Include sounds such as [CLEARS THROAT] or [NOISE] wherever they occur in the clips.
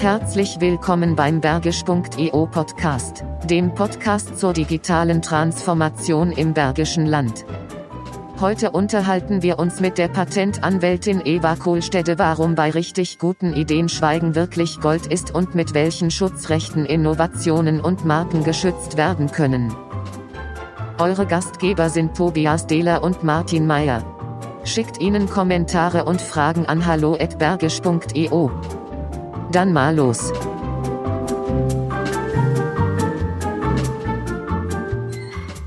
Herzlich willkommen beim Bergisch.eu Podcast, dem Podcast zur digitalen Transformation im Bergischen Land. Heute unterhalten wir uns mit der Patentanwältin Eva Kohlstede, warum bei richtig guten Ideen Schweigen wirklich Gold ist und mit welchen Schutzrechten Innovationen und Marken geschützt werden können. Eure Gastgeber sind Tobias Dehler und Martin Meyer. Schickt ihnen Kommentare und Fragen an hallo@bergisch.eu. Dann mal los.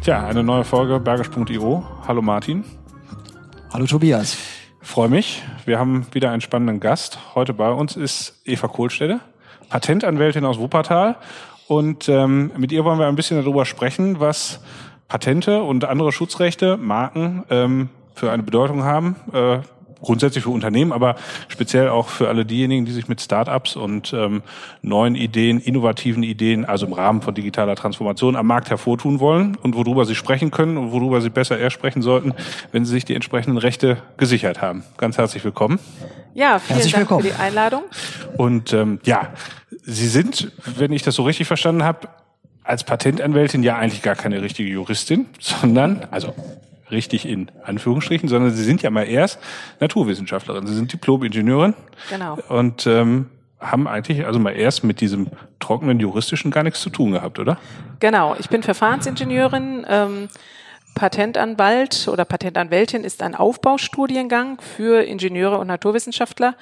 Tja, eine neue Folge bergisch.io. Hallo Martin. Hallo Tobias. Freue mich. Wir haben wieder einen spannenden Gast. Heute bei uns ist Eva Kohlstede, Patentanwältin aus Wuppertal. Und ähm, mit ihr wollen wir ein bisschen darüber sprechen, was Patente und andere Schutzrechte, Marken ähm, für eine Bedeutung haben. Äh, grundsätzlich für Unternehmen, aber speziell auch für alle diejenigen, die sich mit Startups und ähm, neuen Ideen, innovativen Ideen, also im Rahmen von digitaler Transformation am Markt hervortun wollen und worüber sie sprechen können und worüber sie besser eher sprechen sollten, wenn sie sich die entsprechenden Rechte gesichert haben. Ganz herzlich willkommen. Ja, vielen Herzlich Dank willkommen. für die Einladung. Und ähm, ja, Sie sind, wenn ich das so richtig verstanden habe, als Patentanwältin ja eigentlich gar keine richtige Juristin, sondern, also richtig in Anführungsstrichen, sondern Sie sind ja mal erst Naturwissenschaftlerin. Sie sind Diplom-Ingenieurin. Genau. Und ähm, haben eigentlich also mal erst mit diesem trockenen juristischen gar nichts zu tun gehabt, oder? Genau, ich bin Verfahrensingenieurin. Ähm, Patentanwalt oder Patentanwältin ist ein Aufbaustudiengang für Ingenieure und Naturwissenschaftler.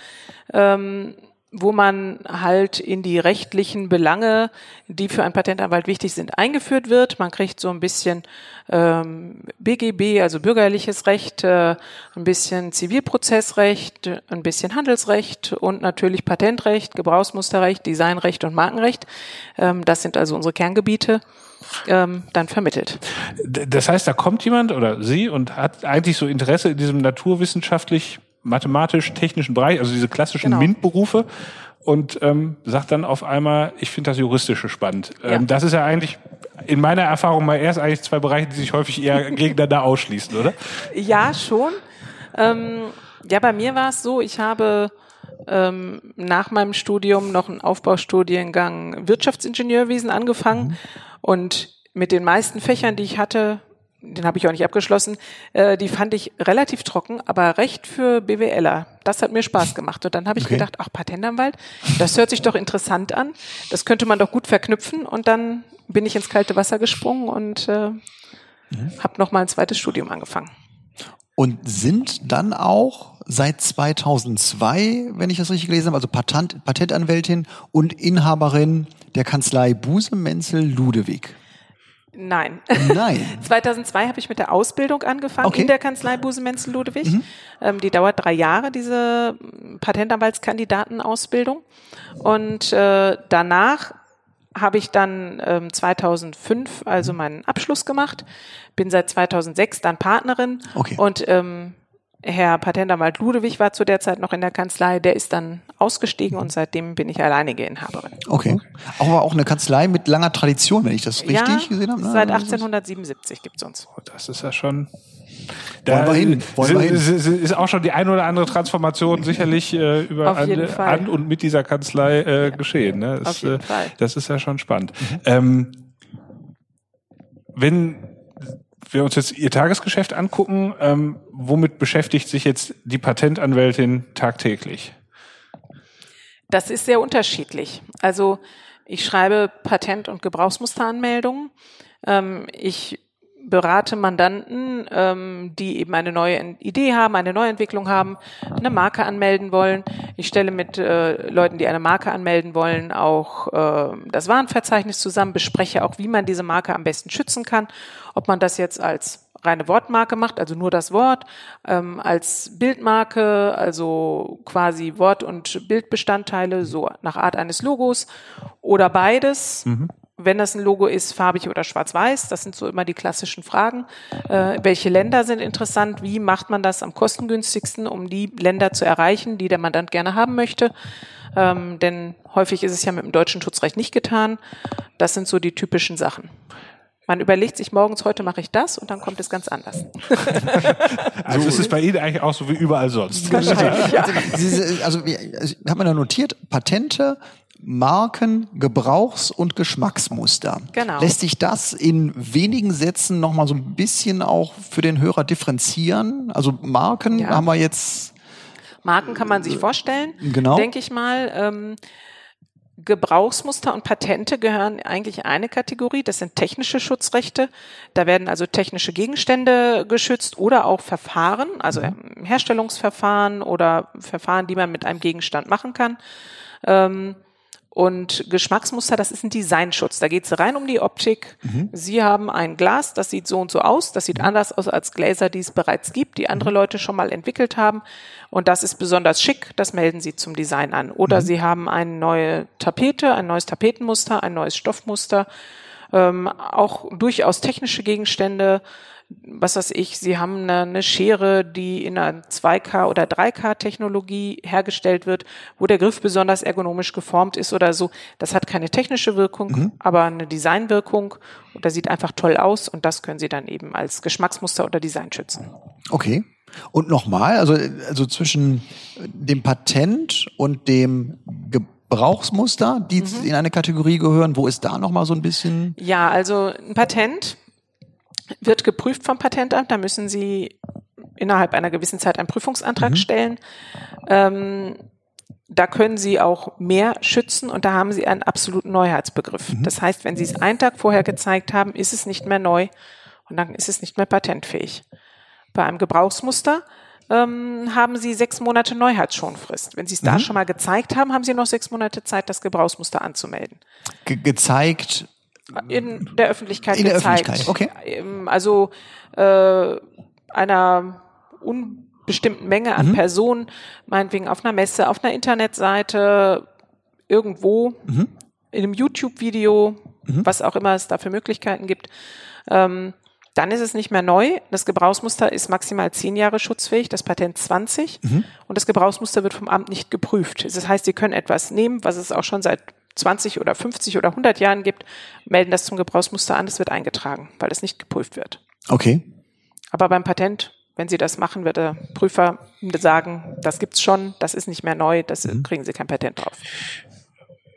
Ähm, wo man halt in die rechtlichen Belange, die für einen Patentanwalt wichtig sind, eingeführt wird. Man kriegt so ein bisschen ähm, BGB, also bürgerliches Recht, äh, ein bisschen Zivilprozessrecht, ein bisschen Handelsrecht und natürlich Patentrecht, Gebrauchsmusterrecht, Designrecht und Markenrecht. Ähm, das sind also unsere Kerngebiete. Ähm, dann vermittelt. Das heißt, da kommt jemand oder Sie und hat eigentlich so Interesse in diesem naturwissenschaftlich mathematisch-technischen Bereich, also diese klassischen Genau. MINT-Berufe und ähm, sagt dann auf einmal, ich finde das Juristische spannend. Ja. Ähm, das ist ja eigentlich in meiner Erfahrung mal erst eigentlich zwei Bereiche, die sich häufig eher [LAUGHS] gegeneinander ausschließen, oder? Ja, schon. Ähm, ja, bei mir war es so, ich habe ähm, nach meinem Studium noch einen Aufbaustudiengang Wirtschaftsingenieurwesen angefangen und mit den meisten Fächern, die ich hatte, den habe ich auch nicht abgeschlossen, äh, die fand ich relativ trocken, aber recht für BWLer. Das hat mir Spaß gemacht. Und dann habe ich Okay. gedacht, ach, Patentanwalt, das hört sich doch interessant an. Das könnte man doch gut verknüpfen. Und dann bin ich ins kalte Wasser gesprungen und äh, habe noch mal ein zweites Studium angefangen. Und sind dann auch seit 2002, wenn ich das richtig gelesen habe, also Patent, Patentanwältin und Inhaberin der Kanzlei Buse Menzel Ludewig. Nein. Nein. [LAUGHS] 2002 habe ich mit der Ausbildung angefangen Okay. in der Kanzlei Busemenzel Ludewig. Ähm, die dauert drei Jahre, diese Patentanwaltskandidatenausbildung. Und äh, danach habe ich dann ähm, 2005 also meinen Abschluss gemacht, bin seit 2006 dann Partnerin Okay. und ähm, Herr Patentanwalt Ludewig war zu der Zeit noch in der Kanzlei, der ist dann ausgestiegen und seitdem bin ich alleinige Inhaberin. Okay. Auch aber auch eine Kanzlei mit langer Tradition, wenn ich das richtig ja, gesehen habe. ne? seit Also- 1877 gibt's uns. Das ist ja schon. Wollen wir hin, wollen wir hin. ist, ist, auch schon die eine oder andere Transformation sicherlich äh, über an, an und mit dieser Kanzlei äh, geschehen. Ne? Das, Auf jeden äh, Fall. Das ist ja schon spannend. Ähm, wenn wir uns jetzt Ihr Tagesgeschäft angucken, ähm, womit beschäftigt sich jetzt die Patentanwältin tagtäglich? Das ist sehr unterschiedlich. Also ich schreibe Patent- und Gebrauchsmusteranmeldungen. Ähm, ich berate Mandanten, ähm, die eben eine neue Idee haben, eine Neuentwicklung haben, eine Marke anmelden wollen. Ich stelle mit äh, Leuten, die eine Marke anmelden wollen, auch äh, das Warenverzeichnis zusammen, bespreche auch, wie man diese Marke am besten schützen kann, ob man das jetzt als reine Wortmarke macht, also nur das Wort, ähm, als Bildmarke, also quasi Wort- und Bildbestandteile, so nach Art eines Logos oder beides. Wenn das ein Logo ist, farbig oder schwarz-weiß, das sind so immer die klassischen Fragen. Äh, welche Länder sind interessant? Wie macht man das am kostengünstigsten, um die Länder zu erreichen, die der Mandant gerne haben möchte? Ähm, denn häufig ist es ja mit dem deutschen Schutzrecht nicht getan. Das sind so die typischen Sachen. Man überlegt sich morgens, heute mache ich das und dann kommt es ganz anders. [LAUGHS] Also ist es bei Ihnen eigentlich auch so wie überall sonst. Wahrscheinlich, [LAUGHS] ja. Also, wir- also hat man da notiert, Patente, Marken, Gebrauchs- und Geschmacksmuster. Genau. Lässt sich das in wenigen Sätzen nochmal so ein bisschen auch für den Hörer differenzieren? Also Marken Ja. haben wir jetzt, Marken kann man sich vorstellen, Genau. denke ich mal. Ähm, Gebrauchsmuster und Patente gehören eigentlich in eine Kategorie. Das sind technische Schutzrechte. Da werden also technische Gegenstände geschützt oder auch Verfahren, also ähm, Herstellungsverfahren oder Verfahren, die man mit einem Gegenstand machen kann. Ähm, und Geschmacksmuster, das ist ein Designschutz. Da geht es rein um die Optik. Sie haben ein Glas, das sieht so und so aus. Das sieht anders aus als Gläser, die es bereits gibt, die andere Leute schon mal entwickelt haben. Und das ist besonders schick. Das melden Sie zum Design an. Oder Sie haben eine neue Tapete, ein neues Tapetenmuster, ein neues Stoffmuster. Ähm, auch durchaus technische Gegenstände. Was weiß ich, Sie haben eine, eine Schere, die in einer 2K oder 3K-Technologie hergestellt wird, wo der Griff besonders ergonomisch geformt ist oder so. Das hat keine technische Wirkung, aber eine Designwirkung. Und das sieht einfach toll aus und das können Sie dann eben als Geschmacksmuster oder Design schützen. okay. Und nochmal, also, also zwischen dem Patent und dem Gebrauchsmuster, die Mhm. in eine Kategorie gehören, wo ist da nochmal so ein bisschen? Ja, also ein Patent wird geprüft vom Patentamt. Da müssen Sie innerhalb einer gewissen Zeit einen Prüfungsantrag stellen. Ähm, da können Sie auch mehr schützen und da haben Sie einen absoluten Neuheitsbegriff. Das heißt, wenn Sie es einen Tag vorher gezeigt haben, ist es nicht mehr neu und dann ist es nicht mehr patentfähig. Bei einem Gebrauchsmuster ähm, haben Sie sechs Monate Neuheitsschonfrist. Wenn Sie es da schon mal gezeigt haben, haben Sie noch sechs Monate Zeit, das Gebrauchsmuster anzumelden Ge gezeigt, in der Öffentlichkeit In der gezeigt. Öffentlichkeit, okay. Also äh, einer unbestimmten Menge Mhm. an Personen, meinetwegen auf einer Messe, auf einer Internetseite, irgendwo, Mhm. in einem YouTube-Video, was auch immer es da für Möglichkeiten gibt. Ähm, dann ist es nicht mehr neu. Das Gebrauchsmuster ist maximal zehn Jahre schutzfähig, das Patent 20. Mhm. Und das Gebrauchsmuster wird vom Amt nicht geprüft. Das heißt, Sie können etwas nehmen, was es auch schon seit 20 oder 50 oder 100 Jahren gibt, melden das zum Gebrauchsmuster an, es wird eingetragen, weil es nicht geprüft wird. okay. Aber beim Patent, wenn Sie das machen, wird der Prüfer sagen, das gibt's schon, das ist nicht mehr neu, das kriegen Sie kein Patent drauf.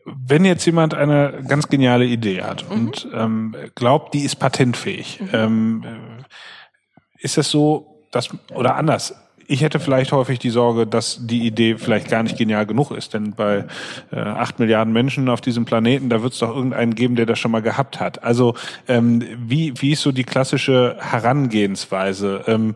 Wenn jetzt jemand eine ganz geniale Idee hat und ähm, glaubt, die ist patentfähig, ähm, äh, ist es so, dass, oder anders, ich hätte vielleicht häufig die Sorge, dass die Idee vielleicht gar nicht genial genug ist, denn bei äh, acht Milliarden Menschen auf diesem Planeten, da wird es doch irgendeinen geben, der das schon mal gehabt hat. Also ähm, wie, wie ist so die klassische Herangehensweise? Ähm, äh,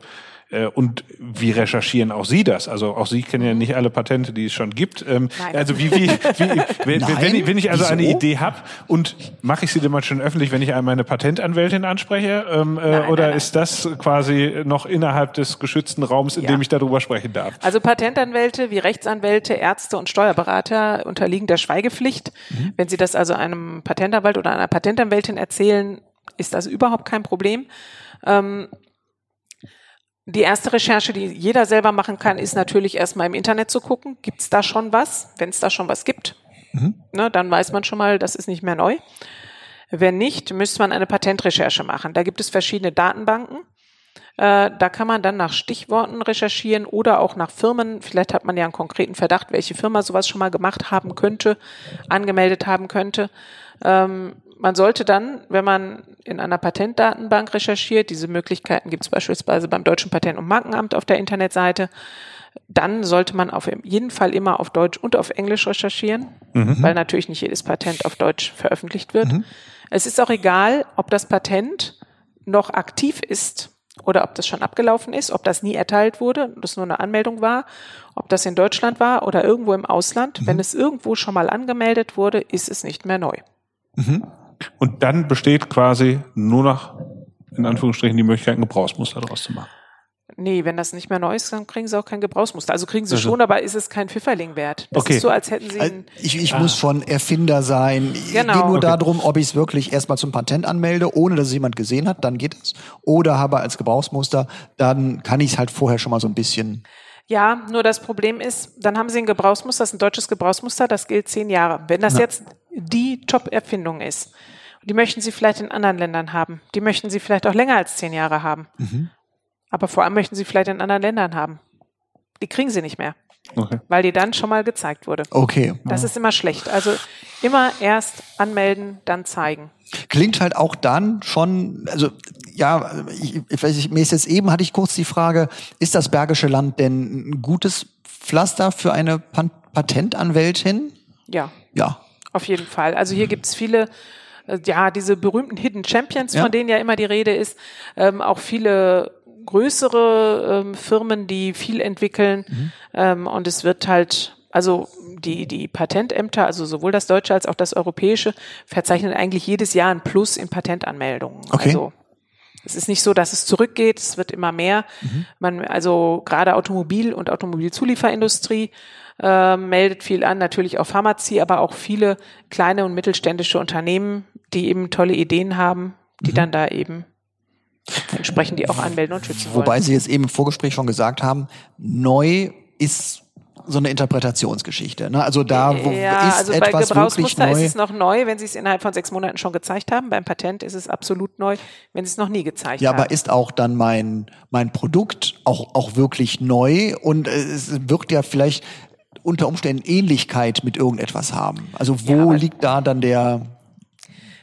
und wie recherchieren auch Sie das? Also auch Sie kennen ja nicht alle Patente, die es schon gibt. Ähm, Nein. also wie, wie, wie [LAUGHS] wenn, Nein? wenn, ich, wenn ich also eine Wieso? Idee habe und mache ich sie denn mal schon öffentlich, wenn ich einmal eine Patentanwältin anspreche? Ähm, äh, Nein, oder nein, nein. ist das quasi noch innerhalb des geschützten Raums, in Ja. dem ich darüber sprechen darf? Also Patentanwälte wie Rechtsanwälte, Ärzte und Steuerberater unterliegen der Schweigepflicht. Wenn Sie das also einem Patentanwalt oder einer Patentanwältin erzählen, ist das überhaupt kein Problem. Ähm, die erste Recherche, die jeder selber machen kann, ist natürlich erstmal im Internet zu gucken, gibt es da schon was? Wenn es da schon was gibt, ne, dann weiß man schon mal, das ist nicht mehr neu. Wenn nicht, müsste man eine Patentrecherche machen. Da gibt es verschiedene Datenbanken. Äh, da kann man dann nach Stichworten recherchieren oder auch nach Firmen. Vielleicht hat man ja einen konkreten Verdacht, welche Firma sowas schon mal gemacht haben könnte, angemeldet haben könnte. Ähm, man sollte dann, wenn man in einer Patentdatenbank recherchiert, diese Möglichkeiten gibt es beispielsweise beim Deutschen Patent- und Markenamt auf der Internetseite, dann sollte man auf jeden Fall immer auf Deutsch und auf Englisch recherchieren, weil natürlich nicht jedes Patent auf Deutsch veröffentlicht wird. Es ist auch egal, ob das Patent noch aktiv ist oder ob das schon abgelaufen ist, ob das nie erteilt wurde, das nur eine Anmeldung war, ob das in Deutschland war oder irgendwo im Ausland. Wenn es irgendwo schon mal angemeldet wurde, ist es nicht mehr neu. Und dann besteht quasi nur noch, in Anführungsstrichen, die Möglichkeit, ein Gebrauchsmuster daraus zu machen. Nee, wenn das nicht mehr neu ist, dann kriegen sie auch kein Gebrauchsmuster. Also kriegen sie Also- schon, aber ist es kein Pfifferling wert. Das Okay. ist so, als hätten sie Also ein, Ich, ich muss schon Erfinder sein. Es Genau. geht nur Okay. darum, ob ich es wirklich erstmal zum Patent anmelde, ohne dass es jemand gesehen hat, dann geht es. Oder habe als Gebrauchsmuster, dann kann ich es halt vorher schon mal so ein bisschen. Ja, nur das Problem ist, dann haben Sie ein Gebrauchsmuster, das ist ein deutsches Gebrauchsmuster, das gilt zehn Jahre. Wenn das jetzt die Top-Erfindung ist, die möchten Sie vielleicht in anderen Ländern haben, die möchten Sie vielleicht auch länger als zehn Jahre haben. Aber vor allem möchten Sie vielleicht in anderen Ländern haben. Die kriegen Sie nicht mehr. Okay. weil die dann schon mal gezeigt wurde. Okay. Das ist immer schlecht. Also immer erst anmelden, dann zeigen. Klingt halt auch dann schon, also ja, ich, ich weiß nicht, mir ist jetzt eben hatte ich kurz die Frage, ist das Bergische Land denn ein gutes Pflaster für eine Pan Patentanwältin? Ja, Ja. auf jeden Fall. Also hier gibt's viele, äh, ja, diese berühmten Hidden Champions, Ja. von denen ja immer die Rede ist, ähm, auch viele größere ähm, Firmen, die viel entwickeln. Mhm. Ähm, und es wird halt, also die, die Patentämter, also sowohl das deutsche als auch das europäische, verzeichnen eigentlich jedes Jahr ein Plus in Patentanmeldungen. Okay. Also es ist nicht so, dass es zurückgeht, es wird immer mehr. Mhm. Man, also gerade Automobil- und Automobilzulieferindustrie äh, meldet viel an, natürlich auch Pharmazie, aber auch viele kleine und mittelständische Unternehmen, die eben tolle Ideen haben, Mhm. die dann da eben entsprechend die auch anmelden und schützen wollen. Wobei Sie jetzt eben im Vorgespräch schon gesagt haben, neu ist so eine Interpretationsgeschichte. Ne? Also da wo ja, ist also bei etwas wirklich Gebrauchsmuster ist neu. es noch neu, wenn Sie es innerhalb von sechs Monaten schon gezeigt haben. Beim Patent ist es absolut neu, wenn Sie es noch nie gezeigt Ja, haben. aber ist auch dann mein, mein Produkt auch, auch wirklich neu und äh, es wirkt ja vielleicht unter Umständen Ähnlichkeit mit irgendetwas haben. Also wo Ja, liegt da dann der,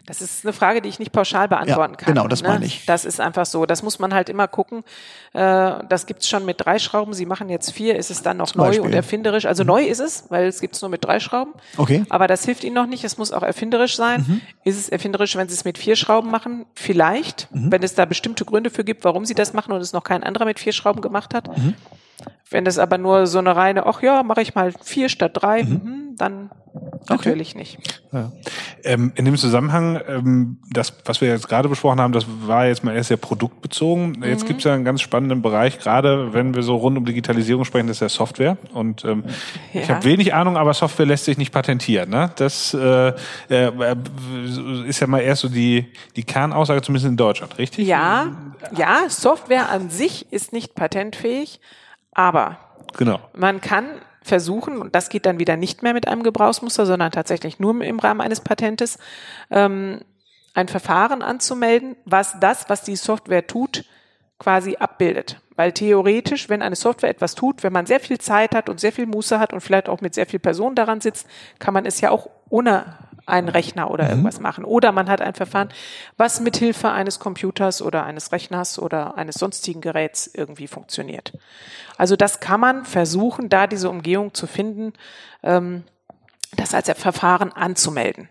Das ist eine Frage, die ich nicht pauschal beantworten Ja, kann. genau, das ne? meine ich. Das ist einfach so. Das muss man halt immer gucken. Äh, das gibt's schon mit drei Schrauben. Sie machen jetzt vier. Ist es dann noch Zum neu Beispiel. Mhm. und erfinderisch? Also neu ist es, weil es gibt's nur mit drei Schrauben. Okay. Mhm. Aber das hilft Ihnen noch nicht. Es muss auch erfinderisch sein. Ist es erfinderisch, wenn Sie es mit vier Schrauben machen? Vielleicht, Mhm. wenn es da bestimmte Gründe für gibt, warum Sie das machen und es noch kein anderer mit vier Schrauben gemacht hat. Wenn das aber nur so eine reine, ach ja, mache ich mal vier statt drei, mhm, dann natürlich nicht. Ja. Ähm, in dem Zusammenhang, ähm, das, was wir jetzt gerade besprochen haben, das war jetzt mal erst sehr produktbezogen. Jetzt Mhm. gibt es ja einen ganz spannenden Bereich, gerade wenn wir so rund um Digitalisierung sprechen, das ist ja Software. Und ähm, ich Ja. habe wenig Ahnung, aber Software lässt sich nicht patentieren. Ne? Das äh, äh, ist ja mal erst so die, die Kernaussage, zumindest in Deutschland, richtig? Ja, ja, Software an sich ist nicht patentfähig, aber Genau. man kann versuchen, und das geht dann wieder nicht mehr mit einem Gebrauchsmuster, sondern tatsächlich nur im Rahmen eines Patentes, ähm, ein Verfahren anzumelden, was das, was die Software tut, quasi abbildet. Weil theoretisch, wenn eine Software etwas tut, wenn man sehr viel Zeit hat und sehr viel Muße hat und vielleicht auch mit sehr viel Personen daran sitzt, kann man es ja auch ohne einen Rechner oder irgendwas machen. Oder man hat ein Verfahren, was mit Hilfe eines Computers oder eines Rechners oder eines sonstigen Geräts irgendwie funktioniert. Also das kann man versuchen, da diese Umgehung zu finden, ähm, das als Verfahren anzumelden.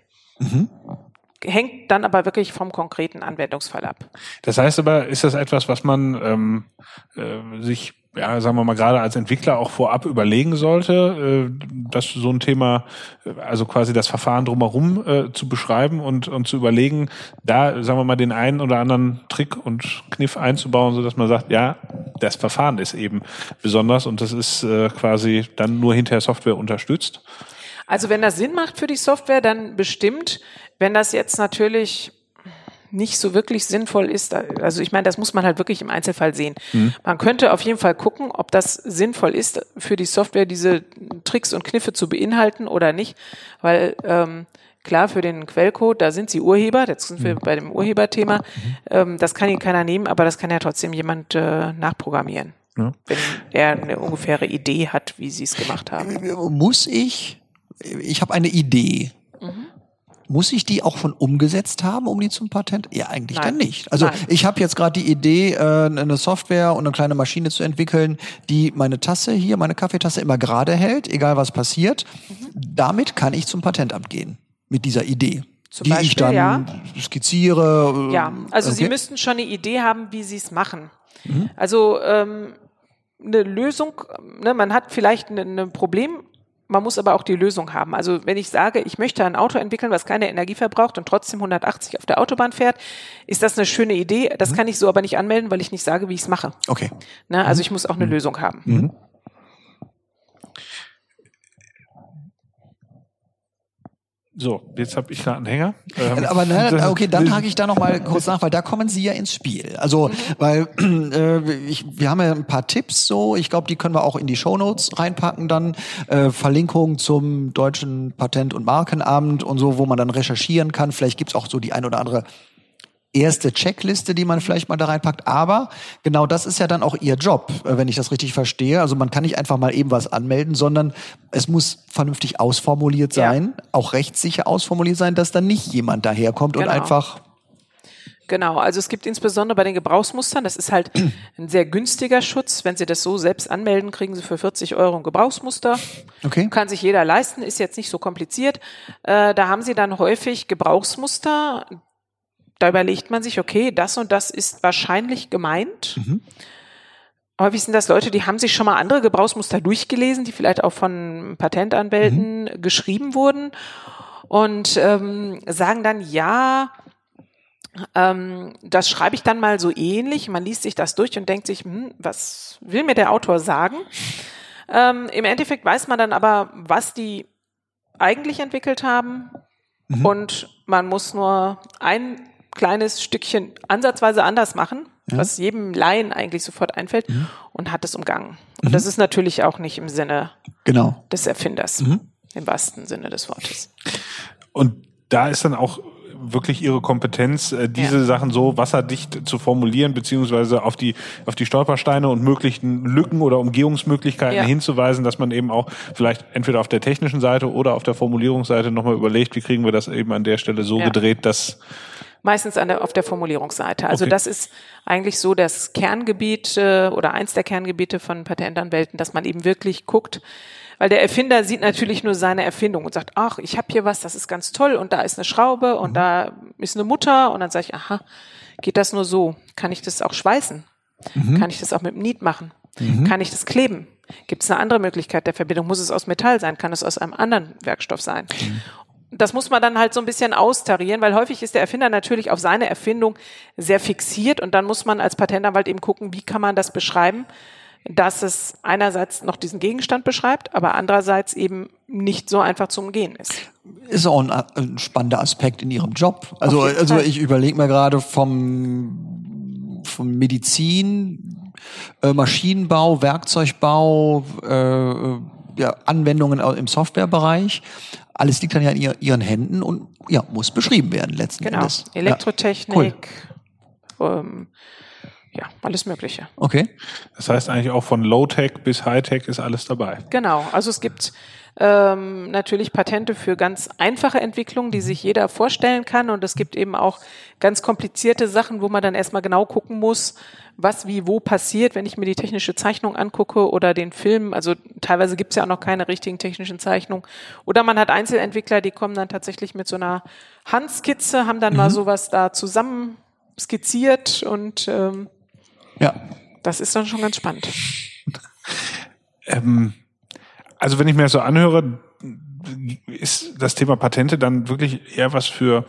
Hängt dann aber wirklich vom konkreten Anwendungsfall ab. Das heißt aber, ist das etwas, was man ähm, äh, sich, ja, sagen wir mal, gerade als Entwickler auch vorab überlegen sollte, äh, dass so ein Thema, äh, also quasi das Verfahren drumherum äh, zu beschreiben und, und zu überlegen, da, sagen wir mal, den einen oder anderen Trick und Kniff einzubauen, so dass man sagt, ja, das Verfahren ist eben besonders und das ist äh, quasi dann nur hinterher Software unterstützt. Also wenn das Sinn macht für die Software, dann bestimmt. Wenn das jetzt natürlich nicht so wirklich sinnvoll ist, also ich meine, das muss man halt wirklich im Einzelfall sehen. Man könnte auf jeden Fall gucken, ob das sinnvoll ist für die Software, diese Tricks und Kniffe zu beinhalten oder nicht, weil ähm, klar, für den Quellcode, da sind sie Urheber, jetzt sind wir bei dem Urheberthema, ähm, das kann Ihnen keiner nehmen, aber das kann ja trotzdem jemand äh, nachprogrammieren, Ja. wenn er eine ungefähre Idee hat, wie sie es gemacht haben. Muss ich, ich habe eine Idee. Mhm. Muss ich die auch schon umgesetzt haben, um die zum Patent? Ja, eigentlich Nein. dann nicht. Also Nein. ich habe jetzt gerade die Idee, äh, eine Software und eine kleine Maschine zu entwickeln, die meine Tasse hier, meine Kaffeetasse immer gerade hält, egal was passiert. Mhm. Damit kann ich zum Patentamt gehen. Mit dieser Idee. Zum die ich Beispiel, dann ja. skizziere. äh, Ja, also Sie okay. müssten schon eine Idee haben, wie Sie es machen. Also ähm, eine Lösung, ne, man hat vielleicht ein ein Problem, man muss aber auch die Lösung haben. Also wenn ich sage, ich möchte ein Auto entwickeln, was keine Energie verbraucht und trotzdem 180 auf der Autobahn fährt, ist das eine schöne Idee. Das kann ich so aber nicht anmelden, weil ich nicht sage, wie ich es mache. Okay. Ne? Also ich muss auch eine Lösung haben. So, jetzt habe ich gerade einen Hänger. Ähm, Aber ne, [LAUGHS] das- okay, dann hake ich da noch mal kurz nach, weil da kommen Sie ja ins Spiel. Also, weil äh, ich, wir haben ja ein paar Tipps so, ich glaube, die können wir auch in die Shownotes reinpacken dann. Äh, Verlinkung zum Deutschen Patent- und Markenamt und so, wo man dann recherchieren kann. Vielleicht gibt's auch so die ein oder andere erste Checkliste, die man vielleicht mal da reinpackt. Aber genau das ist ja dann auch Ihr Job, äh, wenn ich das richtig verstehe. Also man kann nicht einfach mal eben was anmelden, sondern es muss vernünftig ausformuliert Ja. sein, auch rechtssicher ausformuliert sein, dass dann nicht jemand daherkommt und Genau. einfach Genau, also es gibt insbesondere bei den Gebrauchsmustern, das ist halt [CLEARS THROAT] ein sehr günstiger Schutz. Wenn Sie das so selbst anmelden, kriegen Sie für 40 Euro ein Gebrauchsmuster. Okay. Kann sich jeder leisten, ist jetzt nicht so kompliziert. Äh, da haben Sie dann häufig Gebrauchsmuster. Da überlegt man sich, okay, das und das ist wahrscheinlich gemeint. Häufig sind das Leute, die haben sich schon mal andere Gebrauchsmuster durchgelesen, die vielleicht auch von Patentanwälten geschrieben wurden und ähm, sagen dann, ja, ähm, das schreibe ich dann mal so ähnlich. Man liest sich das durch und denkt sich, hm, was will mir der Autor sagen? Ähm, Im Endeffekt weiß man dann aber, was die eigentlich entwickelt haben und man muss nur ein kleines Stückchen ansatzweise anders machen, was jedem Laien eigentlich sofort einfällt und hat es umgangen. Und das ist natürlich auch nicht im Sinne genau. des Erfinders, im wahrsten Sinne des Wortes. Und da ist dann auch wirklich ihre Kompetenz, äh, diese Ja. Sachen so wasserdicht zu formulieren, beziehungsweise auf die, auf die Stolpersteine und möglichen Lücken oder Umgehungsmöglichkeiten Ja. hinzuweisen, dass man eben auch vielleicht entweder auf der technischen Seite oder auf der Formulierungsseite nochmal überlegt, wie kriegen wir das eben an der Stelle so Ja. gedreht, dass Meistens an der, auf der Formulierungsseite. Also Okay. das ist eigentlich so das Kerngebiet äh, oder eins der Kerngebiete von Patentanwälten, dass man eben wirklich guckt, weil der Erfinder sieht natürlich nur seine Erfindung und sagt, ach, ich habe hier was, das ist ganz toll und da ist eine Schraube und da ist eine Mutter und dann sage ich, aha, geht das nur so? Kann ich das auch schweißen? Kann ich das auch mit dem Niet machen? Kann ich das kleben? Gibt es eine andere Möglichkeit der Verbindung? Muss es aus Metall sein? Kann es aus einem anderen Werkstoff sein? Das muss man dann halt so ein bisschen austarieren, weil häufig ist der Erfinder natürlich auf seine Erfindung sehr fixiert und dann muss man als Patentanwalt eben gucken, wie kann man das beschreiben, dass es einerseits noch diesen Gegenstand beschreibt, aber andererseits eben nicht so einfach zu umgehen ist. Ist auch ein, ein spannender Aspekt in Ihrem Job. Also, also ich überlege mir gerade vom, vom Medizin, äh, Maschinenbau, Werkzeugbau, äh, ja, Anwendungen im Softwarebereich. Alles liegt dann ja in ihr, Ihren Händen und ja, muss beschrieben werden letzten Genau. Endes. Ja. Elektrotechnik, ähm, ja, alles Mögliche. Okay. das heißt eigentlich auch von Low-Tech bis High-Tech ist alles dabei. Genau, also es gibt ähm, natürlich Patente für ganz einfache Entwicklungen, die sich jeder vorstellen kann. Und es gibt eben auch ganz komplizierte Sachen, wo man dann erstmal genau gucken muss, was wie wo passiert, wenn ich mir die technische Zeichnung angucke oder den Film. Also teilweise gibt es ja auch noch keine richtigen technischen Zeichnungen. Oder man hat Einzelentwickler, die kommen dann tatsächlich mit so einer Handskizze, haben dann mal sowas da zusammen skizziert und ähm, Ja. das ist dann schon ganz spannend. Ähm, also wenn ich mir das so anhöre, ist das Thema Patente dann wirklich eher was für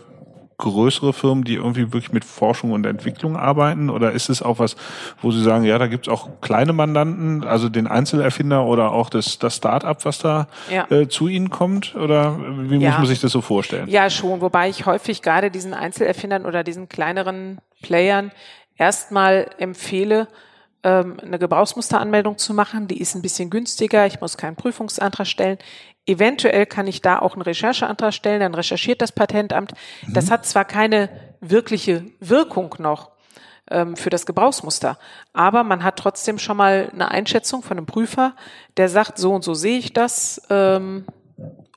größere Firmen, die irgendwie wirklich mit Forschung und Entwicklung arbeiten? Oder ist es auch was, wo Sie sagen, ja, da gibt's auch kleine Mandanten, also den Einzelerfinder oder auch das, das Start-up, was da Ja. äh, zu Ihnen kommt? Oder wie Ja. muss man sich das so vorstellen? Ja, schon, wobei ich häufig gerade diesen Einzelerfindern oder diesen kleineren Playern erstmal empfehle, ähm, eine Gebrauchsmusteranmeldung zu machen. Die ist ein bisschen günstiger, ich muss keinen Prüfungsantrag stellen. Eventuell kann ich da auch einen Rechercheantrag stellen, dann recherchiert das Patentamt. Das hat zwar keine wirkliche Wirkung noch, ähm, für das Gebrauchsmuster. Aber man hat trotzdem schon mal eine Einschätzung von einem Prüfer, der sagt, so und so sehe ich das. Ähm,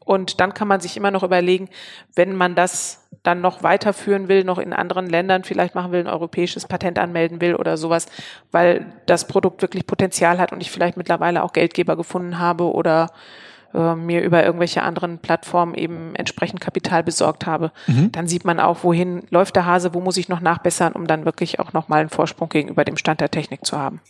und dann kann man sich immer noch überlegen, wenn man das dann noch weiterführen will, noch in anderen Ländern vielleicht machen will, ein europäisches Patent anmelden will oder sowas, weil das Produkt wirklich Potenzial hat und ich vielleicht mittlerweile auch Geldgeber gefunden habe oder äh, mir über irgendwelche anderen Plattformen eben entsprechend Kapital besorgt habe, dann sieht man auch, wohin läuft der Hase, wo muss ich noch nachbessern, um dann wirklich auch nochmal einen Vorsprung gegenüber dem Stand der Technik zu haben.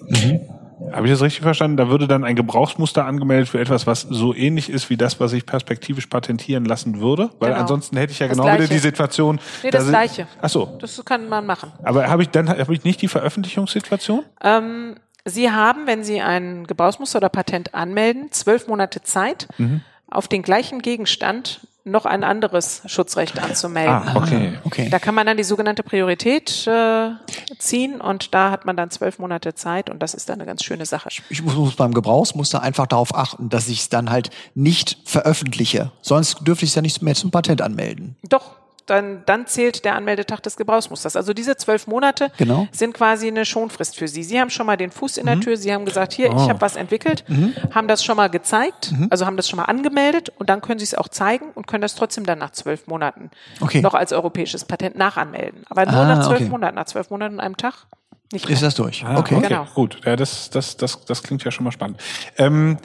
Habe ich das richtig verstanden? Da würde dann ein Gebrauchsmuster angemeldet für etwas, was so ähnlich ist wie das, was ich perspektivisch patentieren lassen würde? Weil Genau. ansonsten hätte ich ja Das genau wieder Gleiche. die Situation. Nee, da das Gleiche. Ach so. Das kann man machen. Aber habe ich dann habe ich nicht die Veröffentlichungssituation? Ähm, Sie haben, wenn Sie ein Gebrauchsmuster oder Patent anmelden, zwölf Monate Zeit, auf den gleichen Gegenstand noch ein anderes Schutzrecht anzumelden. Ah, okay. Okay. Da kann man dann die sogenannte Priorität äh, ziehen und da hat man dann zwölf Monate Zeit und das ist dann eine ganz schöne Sache. Ich muss, muss beim Gebrauchsmuster einfach darauf achten, dass ich es dann halt nicht veröffentliche. Sonst dürfte ich es ja nicht mehr zum Patent anmelden. Doch, dann, dann zählt der Anmeldetag des Gebrauchsmusters. Also diese zwölf Monate Genau. sind quasi eine Schonfrist für Sie. Sie haben schon mal den Fuß in Mhm. der Tür, Sie haben gesagt, hier, Oh. ich habe was entwickelt, haben das schon mal gezeigt, Mhm. also haben das schon mal angemeldet und dann können Sie es auch zeigen und können das trotzdem dann nach zwölf Monaten Okay. noch als europäisches Patent nachanmelden. Aber nur Ah, nach zwölf okay. Monaten, nach zwölf Monaten und einem Tag nicht mehr. Ist das durch? Ah, okay. Genau. Gut, ja, das, das, das, das klingt ja schon mal spannend. Ähm,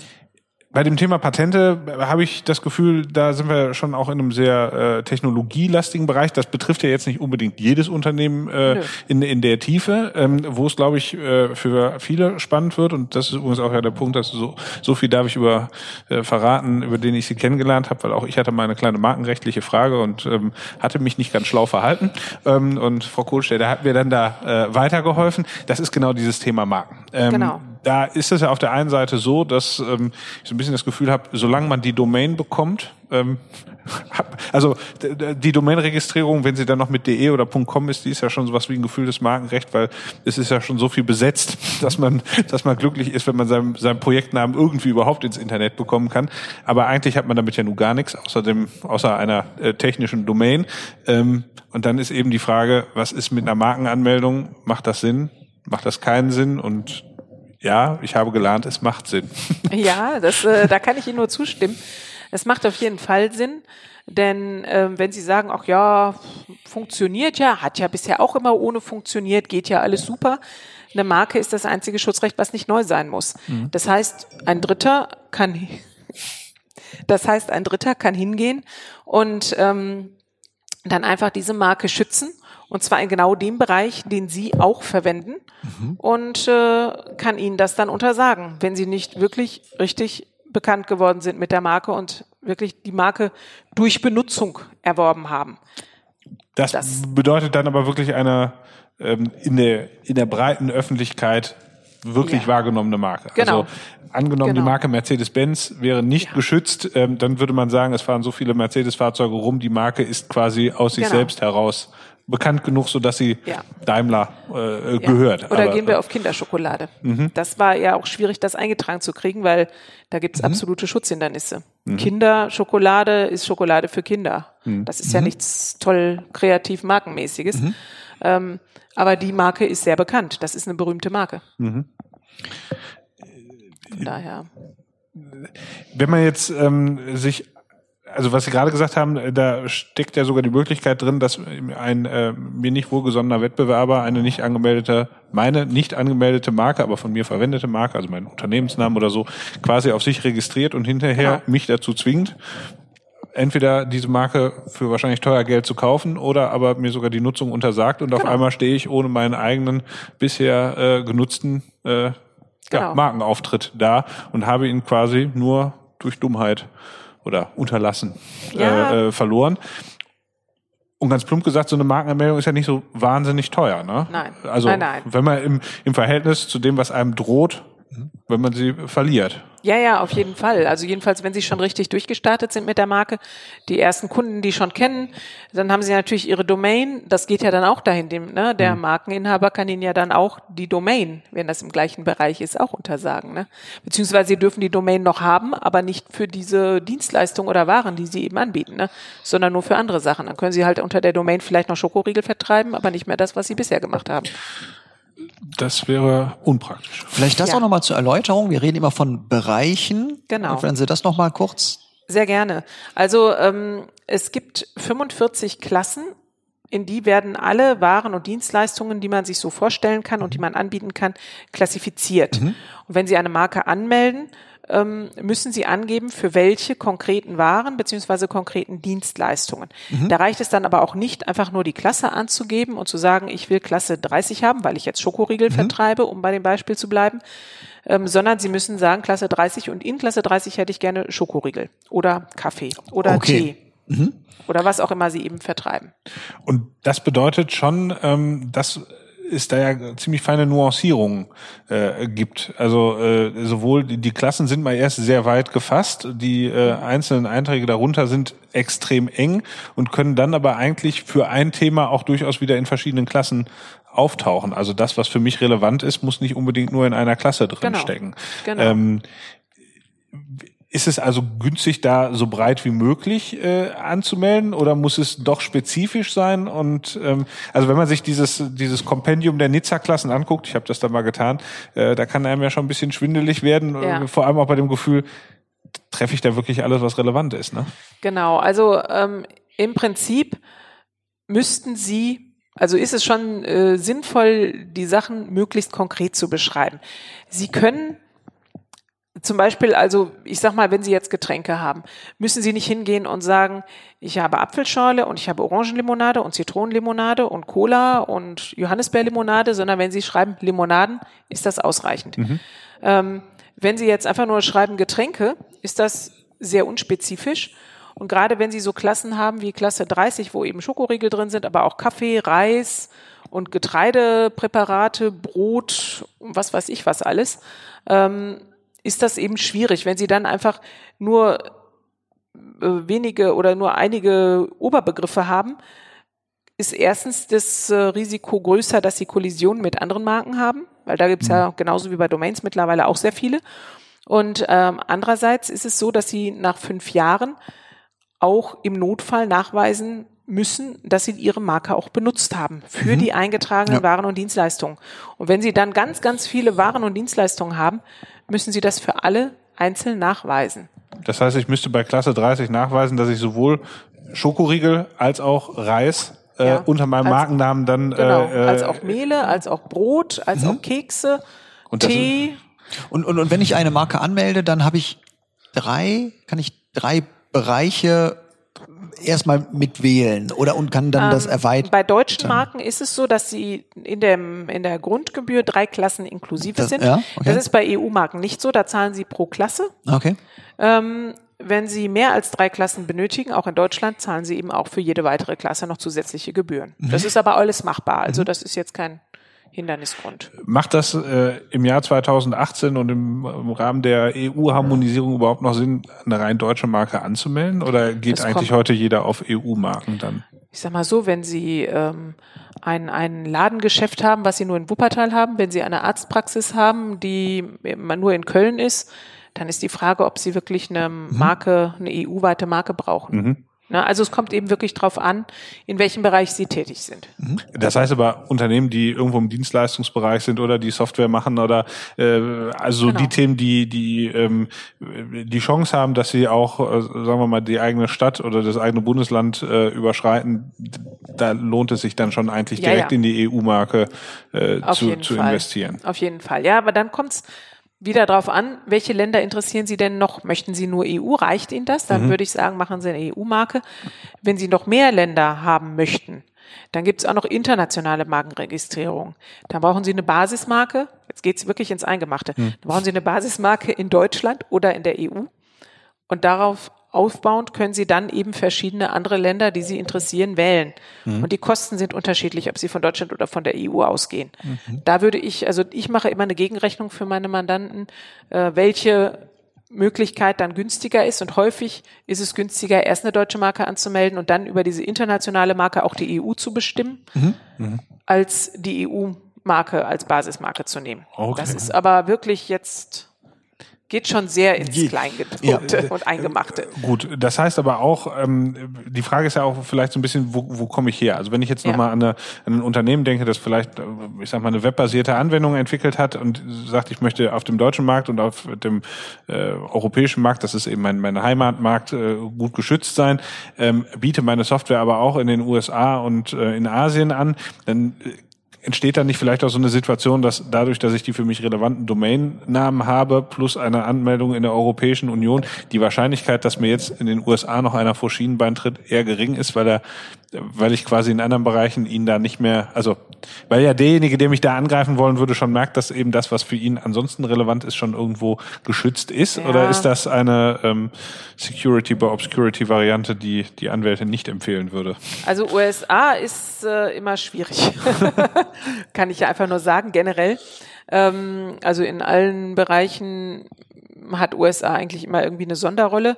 bei dem Thema Patente habe ich das Gefühl, da sind wir schon auch in einem sehr äh, technologielastigen Bereich. Das betrifft ja jetzt nicht unbedingt jedes Unternehmen äh, in, in der Tiefe, ähm, wo es, glaube ich, äh, für viele spannend wird. Und das ist übrigens auch ja der Punkt, dass so, so viel darf ich über äh, verraten, über den ich sie kennengelernt habe, weil auch ich hatte mal eine kleine markenrechtliche Frage und ähm, hatte mich nicht ganz schlau verhalten. Ähm, und Frau Kohlstädter hat mir dann da äh, weitergeholfen. Das ist genau dieses Thema Marken. Ähm, Genau. Da ist es ja auf der einen Seite so, dass ähm, ich so ein bisschen das Gefühl habe, solange man die Domain bekommt, ähm, [LAUGHS] hab, also die Domainregistrierung, wenn sie dann noch mit .de oder .com ist, die ist ja schon sowas wie ein gefühltes Markenrecht, weil es ist ja schon so viel besetzt, [LAUGHS] dass man, dass man glücklich ist, wenn man seinen, seinen Projektnamen irgendwie überhaupt ins Internet bekommen kann. Aber eigentlich hat man damit ja nun gar nichts, außer dem, außer einer äh, technischen Domain. Ähm, und dann ist eben die Frage, was ist mit einer Markenanmeldung? Macht das Sinn? Macht das keinen Sinn? Und ja, ich habe gelernt, es macht Sinn. [LAUGHS] Ja, das, äh, da kann ich Ihnen nur zustimmen. Es macht auf jeden Fall Sinn, denn ähm, wenn Sie sagen, ach ja, funktioniert ja, hat ja bisher auch immer ohne funktioniert, geht ja alles super. Eine Marke ist das einzige Schutzrecht, was nicht neu sein muss. Das heißt, ein Dritter kann, das heißt, ein Dritter kann hingehen und ähm, dann einfach diese Marke schützen. Und zwar in genau dem Bereich, den Sie auch verwenden. Und äh, kann Ihnen das dann untersagen, wenn Sie nicht wirklich richtig bekannt geworden sind mit der Marke und wirklich die Marke durch Benutzung erworben haben. Das, Das- bedeutet dann aber wirklich eine ähm, in, der, in der breiten Öffentlichkeit wirklich Ja. wahrgenommene Marke. Genau. Also angenommen, die Genau. Marke Mercedes-Benz wäre nicht Ja. geschützt, ähm, dann würde man sagen, es fahren so viele Mercedes-Fahrzeuge rum, die Marke ist quasi aus sich Genau. selbst heraus bekannt genug, so dass sie Ja. Daimler äh, Ja. gehört. Oder Aber- Mhm. gehen wir auf Kinderschokolade. Das war ja auch schwierig, das eingetragen zu kriegen, weil da gibt's absolute Schutzhindernisse. Mhm. Kinderschokolade ist Schokolade für Kinder. Mhm. Das ist ja nichts toll kreativ markenmäßiges. Ähm, aber die Marke ist sehr bekannt. Das ist eine berühmte Marke. Mhm. Von daher. Wenn man jetzt ähm, sich, also was Sie gerade gesagt haben, äh, da steckt ja sogar die Möglichkeit drin, dass ein äh, mir nicht wohlgesonnener Wettbewerber eine nicht angemeldete, meine nicht angemeldete Marke, aber von mir verwendete Marke, also meinen Unternehmensnamen oder so, quasi auf sich registriert und hinterher Genau. mich dazu zwingt, entweder diese Marke für wahrscheinlich teuer Geld zu kaufen oder aber mir sogar die Nutzung untersagt und auf Genau. einmal stehe ich ohne meinen eigenen bisher äh, genutzten äh, ja, Genau. Markenauftritt da und habe ihn quasi nur durch Dummheit oder Unterlassen Ja. äh, äh, verloren. Und ganz plump gesagt, so eine Markenanmeldung ist ja nicht so wahnsinnig teuer, ne? Nein. Also Nein, nein. wenn man im, im Verhältnis zu dem, was einem droht, wenn man sie verliert. Ja, ja, auf jeden Fall. Also jedenfalls, wenn Sie schon richtig durchgestartet sind mit der Marke, die ersten Kunden, die schon kennen, dann haben Sie natürlich Ihre Domain. Das geht ja dann auch dahin. Dem, ne? Der Markeninhaber kann Ihnen ja dann auch die Domain, wenn das im gleichen Bereich ist, auch untersagen. Ne? Beziehungsweise Sie dürfen die Domain noch haben, aber nicht für diese Dienstleistung oder Waren, die Sie eben anbieten, ne? sondern nur für andere Sachen. Dann können Sie halt unter der Domain vielleicht noch Schokoriegel vertreiben, aber nicht mehr das, was Sie bisher gemacht haben. Das wäre unpraktisch. Vielleicht das Ja. auch nochmal zur Erläuterung. Wir reden immer von Bereichen. Genau. Wenn Sie das nochmal kurz. Sehr gerne. Also ähm, es gibt 45 Klassen, in die werden alle Waren und Dienstleistungen, die man sich so vorstellen kann und die man anbieten kann, klassifiziert. Und wenn Sie eine Marke anmelden, ähm, müssen Sie angeben, für welche konkreten Waren beziehungsweise konkreten Dienstleistungen. Da reicht es dann aber auch nicht, einfach nur die Klasse anzugeben und zu sagen, ich will Klasse 30 haben, weil ich jetzt Schokoriegel vertreibe, um bei dem Beispiel zu bleiben, ähm, sondern Sie müssen sagen, Klasse 30 und in Klasse 30 hätte ich gerne Schokoriegel oder Kaffee oder Okay. Tee oder was auch immer Sie eben vertreiben. Und das bedeutet schon, ähm, dass es da ja ziemlich feine Nuancierungen äh, gibt. Also äh, sowohl die, die Klassen sind mal erst sehr weit gefasst, die äh, einzelnen Einträge darunter sind extrem eng und können dann aber eigentlich für ein Thema auch durchaus wieder in verschiedenen Klassen auftauchen. Also das, was für mich relevant ist, muss nicht unbedingt nur in einer Klasse drin Genau. Genau. Ähm, ist es also günstig, da so breit wie möglich äh, anzumelden oder muss es doch spezifisch sein? Und ähm, also wenn man sich dieses dieses Kompendium der Nizza-Klassen anguckt, ich habe das da mal getan, äh, da kann einem ja schon ein bisschen schwindelig werden, Ja. äh, vor allem auch bei dem Gefühl, treffe ich da wirklich alles, was relevant ist, ne? Genau, also ähm, im Prinzip müssten Sie, also ist es schon äh, sinnvoll, die Sachen möglichst konkret zu beschreiben. Sie können zum Beispiel, also ich sag mal, wenn Sie jetzt Getränke haben, müssen Sie nicht hingehen und sagen, ich habe Apfelschorle und ich habe Orangenlimonade und Zitronenlimonade und Cola und Johannisbeerlimonade, sondern wenn Sie schreiben Limonaden, ist das ausreichend. Ähm, wenn Sie jetzt einfach nur schreiben Getränke, ist das sehr unspezifisch. Und gerade wenn Sie so Klassen haben wie Klasse 30, wo eben Schokoriegel drin sind, aber auch Kaffee, Reis und Getreidepräparate, Brot, was weiß ich was alles, ähm, ist das eben schwierig, wenn Sie dann einfach nur äh, wenige oder nur einige Oberbegriffe haben, ist erstens das äh, Risiko größer, dass sie Kollisionen mit anderen Marken haben, weil da gibt's ja genauso wie bei Domains mittlerweile auch sehr viele. Und ähm, andererseits ist es so, dass sie nach fünf Jahren auch im Notfall nachweisen müssen, dass sie ihre Marke auch benutzt haben für die eingetragenen Ja. Waren und Dienstleistungen. Und wenn sie dann ganz, ganz viele Waren und Dienstleistungen haben, müssen sie das für alle einzeln nachweisen. Das heißt, ich müsste bei Klasse 30 nachweisen, dass ich sowohl Schokoriegel als auch Reis äh, Ja. unter meinem Als- Markennamen dann Genau, äh, als auch Mehle, als auch Brot, als auch Kekse, Und Tee. Und, und, und wenn ich eine Marke anmelde, dann habe ich drei, kann ich drei Bereiche erstmal mitwählen oder und kann dann das Ähm, erweitern. Bei deutschen Marken ist es so, dass sie in, dem, in der Grundgebühr drei Klassen inklusive Das- sind. ja, okay. Das ist bei EU-Marken nicht so, da zahlen sie pro Klasse. Okay. Ähm, wenn Sie mehr als drei Klassen benötigen, auch in Deutschland, zahlen Sie eben auch für jede weitere Klasse noch zusätzliche Gebühren. Mhm. Das ist aber alles machbar. Also das ist jetzt kein Hindernisgrund. Macht das äh, im Jahr 2018 und im, im Rahmen der EU-Harmonisierung überhaupt noch Sinn, eine rein deutsche Marke anzumelden? Oder geht Das eigentlich heute jeder auf EU-Marken dann? Ich sag mal so, wenn Sie ähm, ein, ein Ladengeschäft haben, was Sie nur in Wuppertal haben, wenn Sie eine Arztpraxis haben, die immer nur in Köln ist, dann ist die Frage, ob Sie wirklich eine Marke, eine EU-weite Marke brauchen. Na, also es kommt eben wirklich drauf an, in welchem Bereich Sie tätig sind. Das heißt aber Unternehmen, die irgendwo im Dienstleistungsbereich sind oder die Software machen oder äh, also Genau. die Themen, die die ähm, die Chance haben, dass sie auch, äh, sagen wir mal, die eigene Stadt oder das eigene Bundesland äh, überschreiten, da lohnt es sich dann schon eigentlich Ja, direkt ja. in die EU-Marke äh, Auf zu, zu Fall. investieren. Auf jeden Fall. Ja, aber dann kommt es wieder darauf an, welche Länder interessieren Sie denn noch? Möchten Sie nur EU? Reicht Ihnen das? Mhm. Dann würde ich sagen, machen Sie eine EU-Marke. Wenn Sie noch mehr Länder haben möchten, dann gibt es auch noch internationale Markenregistrierung. Dann brauchen Sie eine Basismarke. Jetzt geht es wirklich ins Eingemachte. Mhm. Dann brauchen Sie eine Basismarke in Deutschland oder in der EU. Und darauf aufbauend können Sie dann eben verschiedene andere Länder, die Sie interessieren, wählen. Und die Kosten sind unterschiedlich, ob Sie von Deutschland oder von der EU ausgehen. Da würde ich, also ich mache immer eine Gegenrechnung für meine Mandanten, äh, welche Möglichkeit dann günstiger ist. Und häufig ist es günstiger, erst eine deutsche Marke anzumelden und dann über diese internationale Marke auch die EU zu bestimmen, als die EU-Marke als Basismarke zu nehmen. Okay. Das ist aber wirklich jetzt, geht schon sehr ins Geht. Kleingedruckte und Eingemachte. Gut, das heißt aber auch, ähm, die Frage ist ja auch vielleicht so ein bisschen, wo, wo komme ich her? Also wenn ich jetzt Ja. nochmal an, eine, an ein Unternehmen denke, das vielleicht, äh, ich sag mal, eine webbasierte Anwendung entwickelt hat und sagt, ich möchte auf dem deutschen Markt und auf dem äh, europäischen Markt, das ist eben mein, mein Heimatmarkt, äh, gut geschützt sein, ähm, biete meine Software aber auch in den USA und äh, in Asien an, dann äh, entsteht dann nicht vielleicht auch so eine Situation, dass dadurch, dass ich die für mich relevanten Domainnamen habe, plus eine Anmeldung in der Europäischen Union, die Wahrscheinlichkeit, dass mir jetzt in den USA noch einer vor Schienenbein tritt, eher gering ist, weil er, weil ich quasi in anderen Bereichen ihn da nicht mehr, also, weil ja derjenige, der mich da angreifen wollen würde, schon merkt, dass eben das, was für ihn ansonsten relevant ist, schon irgendwo geschützt ist? Ja. Oder ist das eine ähm, Security by Obscurity Variante, die die Anwältin nicht empfehlen würde? Also USA ist äh, immer schwierig. [LAUGHS] Kann ich ja einfach nur sagen, generell. Ähm, also in allen Bereichen hat USA eigentlich immer irgendwie eine Sonderrolle.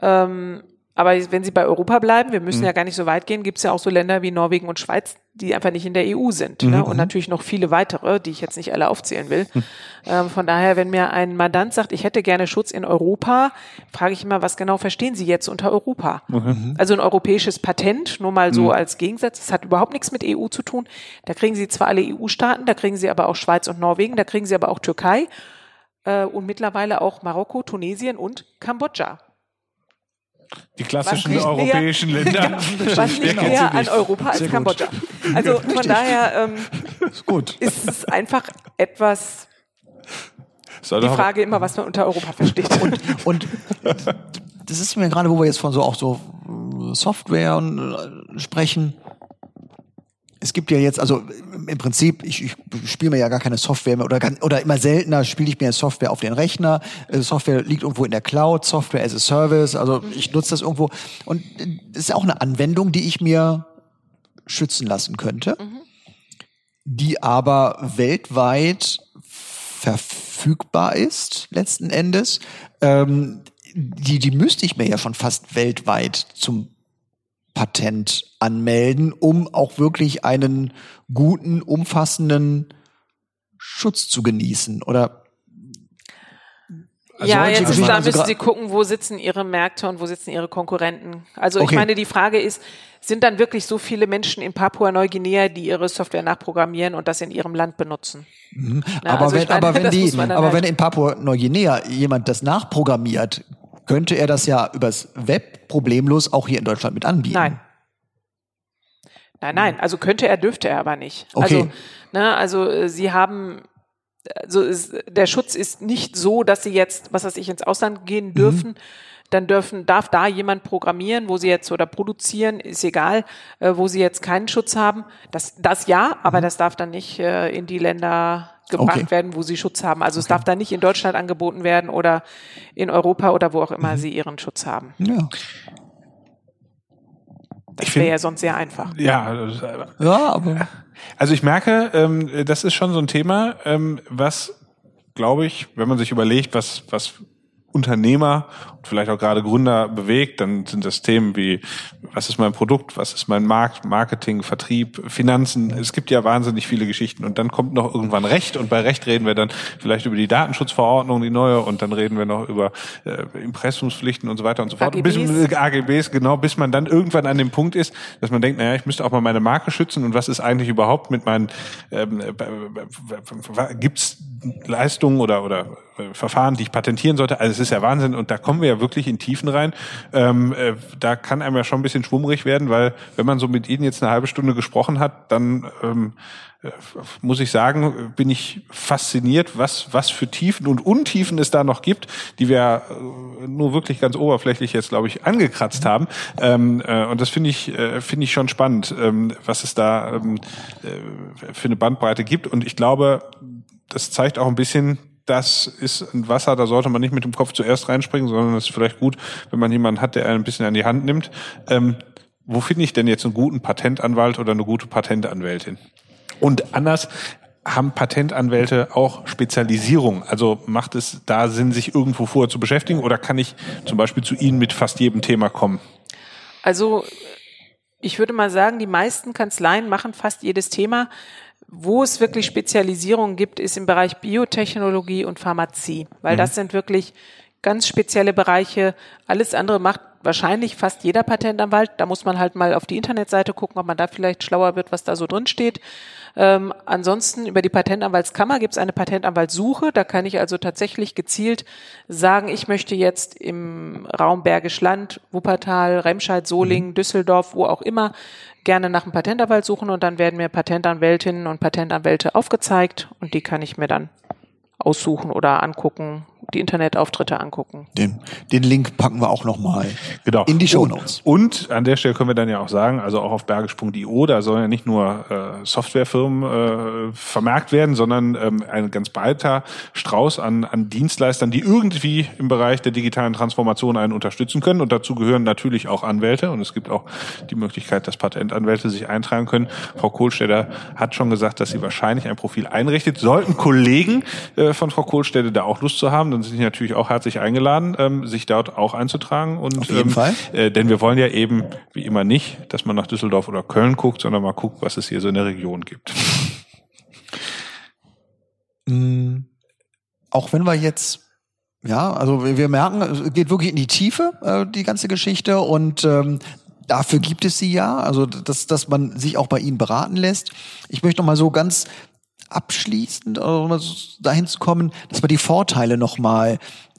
Ähm, aber wenn Sie bei Europa bleiben, wir müssen ja gar nicht so weit gehen, gibt es ja auch so Länder wie Norwegen und Schweiz, die einfach nicht in der EU sind. Ne? Mhm. Und natürlich noch viele weitere, die ich jetzt nicht alle aufzählen will. Hm. Ähm, von daher, wenn mir ein Mandant sagt, ich hätte gerne Schutz in Europa, frage ich immer, was genau verstehen Sie jetzt unter Europa? Mhm. Also ein europäisches Patent, nur mal so als Gegensatz, das hat überhaupt nichts mit EU zu tun. Da kriegen Sie zwar alle EU-Staaten, da kriegen Sie aber auch Schweiz und Norwegen, da kriegen Sie aber auch Türkei äh, und mittlerweile auch Marokko, Tunesien und Kambodscha. Die klassischen Was europäischen [LAUGHS] Länder. Was Wer nicht kennt näher an Europa als Sehr gut. Kambodscha. [LAUGHS] Also von daher ähm, Ist gut. ist es einfach etwas die Frage immer, was man unter Europa versteht. Und das ist mir gerade, wo wir jetzt von so auch so äh, Software und, äh, sprechen. Es gibt ja jetzt, also im Prinzip, ich, ich spiele mir ja gar keine Software mehr oder, oder immer seltener spiele ich mir Software auf den Rechner. Äh, Software liegt irgendwo in der Cloud, Software as a Service, also ich nutze das irgendwo. Und äh, das ist auch eine Anwendung, die ich mir schützen lassen könnte, die aber weltweit verfügbar ist, letzten Endes. Ähm, die, die müsste ich mir ja schon fast weltweit zum Patent anmelden, um auch wirklich einen guten, umfassenden Schutz zu genießen. Oder ja, solche jetzt ist, da also müssen Sie gucken, wo sitzen Ihre Märkte und wo sitzen Ihre Konkurrenten. Also ich Okay. meine, die Frage ist, sind dann wirklich so viele Menschen in Papua-Neuguinea, die ihre Software nachprogrammieren und das in ihrem Land benutzen? Na, aber also ich wenn, meine, aber wenn [LAUGHS] die, aber halt- wenn in Papua-Neuguinea jemand das nachprogrammiert, könnte er das ja übers Web problemlos auch hier in Deutschland mit anbieten. Nein. Nein, nein, also könnte er, dürfte er aber nicht. Okay. Also, ne, also äh, sie haben, also ist, der Schutz ist nicht so, dass sie jetzt, was weiß ich, ins Ausland gehen Mhm. Dann dürfen, darf da jemand programmieren, wo sie jetzt oder produzieren, ist egal, äh, wo sie jetzt keinen Schutz haben. Das, das ja, aber das darf dann nicht äh, in die Länder gebracht Mhm. Okay. werden, wo sie Schutz haben. Also es darf dann nicht in Deutschland angeboten werden oder in Europa oder wo auch Mhm. immer sie ihren Schutz haben. Ja. Das wäre ja sonst sehr einfach. Ja, ist- äh, ja, aber Also ich merke, ähm, das ist schon so ein Thema, ähm, was, glaube ich, wenn man sich überlegt, was, was Unternehmer und vielleicht auch gerade Gründer bewegt, dann sind das Themen wie, was ist mein Produkt, was ist mein Markt, Marketing, Vertrieb, Finanzen. Es gibt ja wahnsinnig viele Geschichten und dann kommt noch irgendwann Recht und bei Recht reden wir dann vielleicht über die Datenschutzverordnung, die neue und dann reden wir noch über äh, Impressumspflichten und so weiter und so fort. AGBs. Bis, äh, AGBs, genau, bis man dann irgendwann an dem Punkt ist, dass man denkt, naja, ich müsste auch mal meine Marke schützen und was ist eigentlich überhaupt mit meinen, ähm, äh, gibt's Leistungen oder, oder äh, Verfahren, die ich patentieren sollte? Also es ist ja Wahnsinn und da kommen wir ja wirklich in Tiefen rein. Ähm, äh, da kann einem ja schon ein bisschen schwummrig werden, weil wenn man so mit Ihnen jetzt eine halbe Stunde gesprochen hat, dann ähm, äh, muss ich sagen, bin ich fasziniert, was, was für Tiefen und Untiefen es da noch gibt, die wir äh, nur wirklich ganz oberflächlich jetzt, glaube ich, angekratzt haben. Ähm, äh, und das finde ich, äh, finde ich schon spannend, ähm, was es da ähm, äh, für eine Bandbreite gibt. Und ich glaube, das zeigt auch ein bisschen, das ist ein Wasser, da sollte man nicht mit dem Kopf zuerst reinspringen, sondern es ist vielleicht gut, wenn man jemanden hat, der einen ein bisschen an die Hand nimmt. Ähm, wo finde ich denn jetzt einen guten Patentanwalt oder eine gute Patentanwältin? Und anders, haben Patentanwälte auch Spezialisierung? Also macht es da Sinn, sich irgendwo vorher zu beschäftigen oder kann ich zum Beispiel zu Ihnen mit fast jedem Thema kommen? Also ich würde mal sagen, die meisten Kanzleien machen fast jedes Thema. Wo es wirklich Spezialisierungen gibt, ist im Bereich Biotechnologie und Pharmazie, weil das sind wirklich ganz spezielle Bereiche. Alles andere macht wahrscheinlich fast jeder Patentanwalt. Da muss man halt mal auf die Internetseite gucken, ob man da vielleicht schlauer wird, was da so drin steht. Ähm, ansonsten über die Patentanwaltskammer gibt es eine Patentanwaltssuche. Da kann ich also tatsächlich gezielt sagen, ich möchte jetzt im Raum Bergisch Land, Wuppertal, Remscheid, Solingen, Düsseldorf, wo auch immer, gerne nach einem Patentanwalt suchen und dann werden mir Patentanwältinnen und Patentanwälte aufgezeigt und die kann ich mir dann aussuchen oder angucken, die Internetauftritte angucken. den, den Link packen wir auch nochmal Genau. in die Shownotes. Und, und an der Stelle können wir dann ja auch sagen, also auch auf bergisch.io, da sollen ja nicht nur äh, Softwarefirmen äh, vermerkt werden, sondern ähm, ein ganz breiter Strauß an, an Dienstleistern, die irgendwie im Bereich der digitalen Transformation einen unterstützen können. Und dazu gehören natürlich auch Anwälte. Und es gibt auch die Möglichkeit, dass Patentanwälte sich eintragen können. Frau Kohlstädter hat schon gesagt, dass sie wahrscheinlich ein Profil einrichtet. Sollten Kollegen äh, von Frau Kohlstädter da auch Lust zu haben, dann sind Sie natürlich auch herzlich eingeladen, ähm, sich dort auch einzutragen. Und, Auf jeden ähm, Fall. Äh, denn wir wollen ja eben, wie immer nicht, dass man nach Düsseldorf oder Köln guckt, sondern mal guckt, was es hier so in der Region gibt. Mm, Auch wenn wir jetzt, ja, also wir wir merken, es geht wirklich in die Tiefe, äh, die ganze Geschichte und ähm, dafür gibt es sie ja, also dass, dass man sich auch bei ihnen beraten lässt. Ich möchte noch mal so ganz abschließend mal so dahin zu kommen, dass wir die Vorteile noch mal,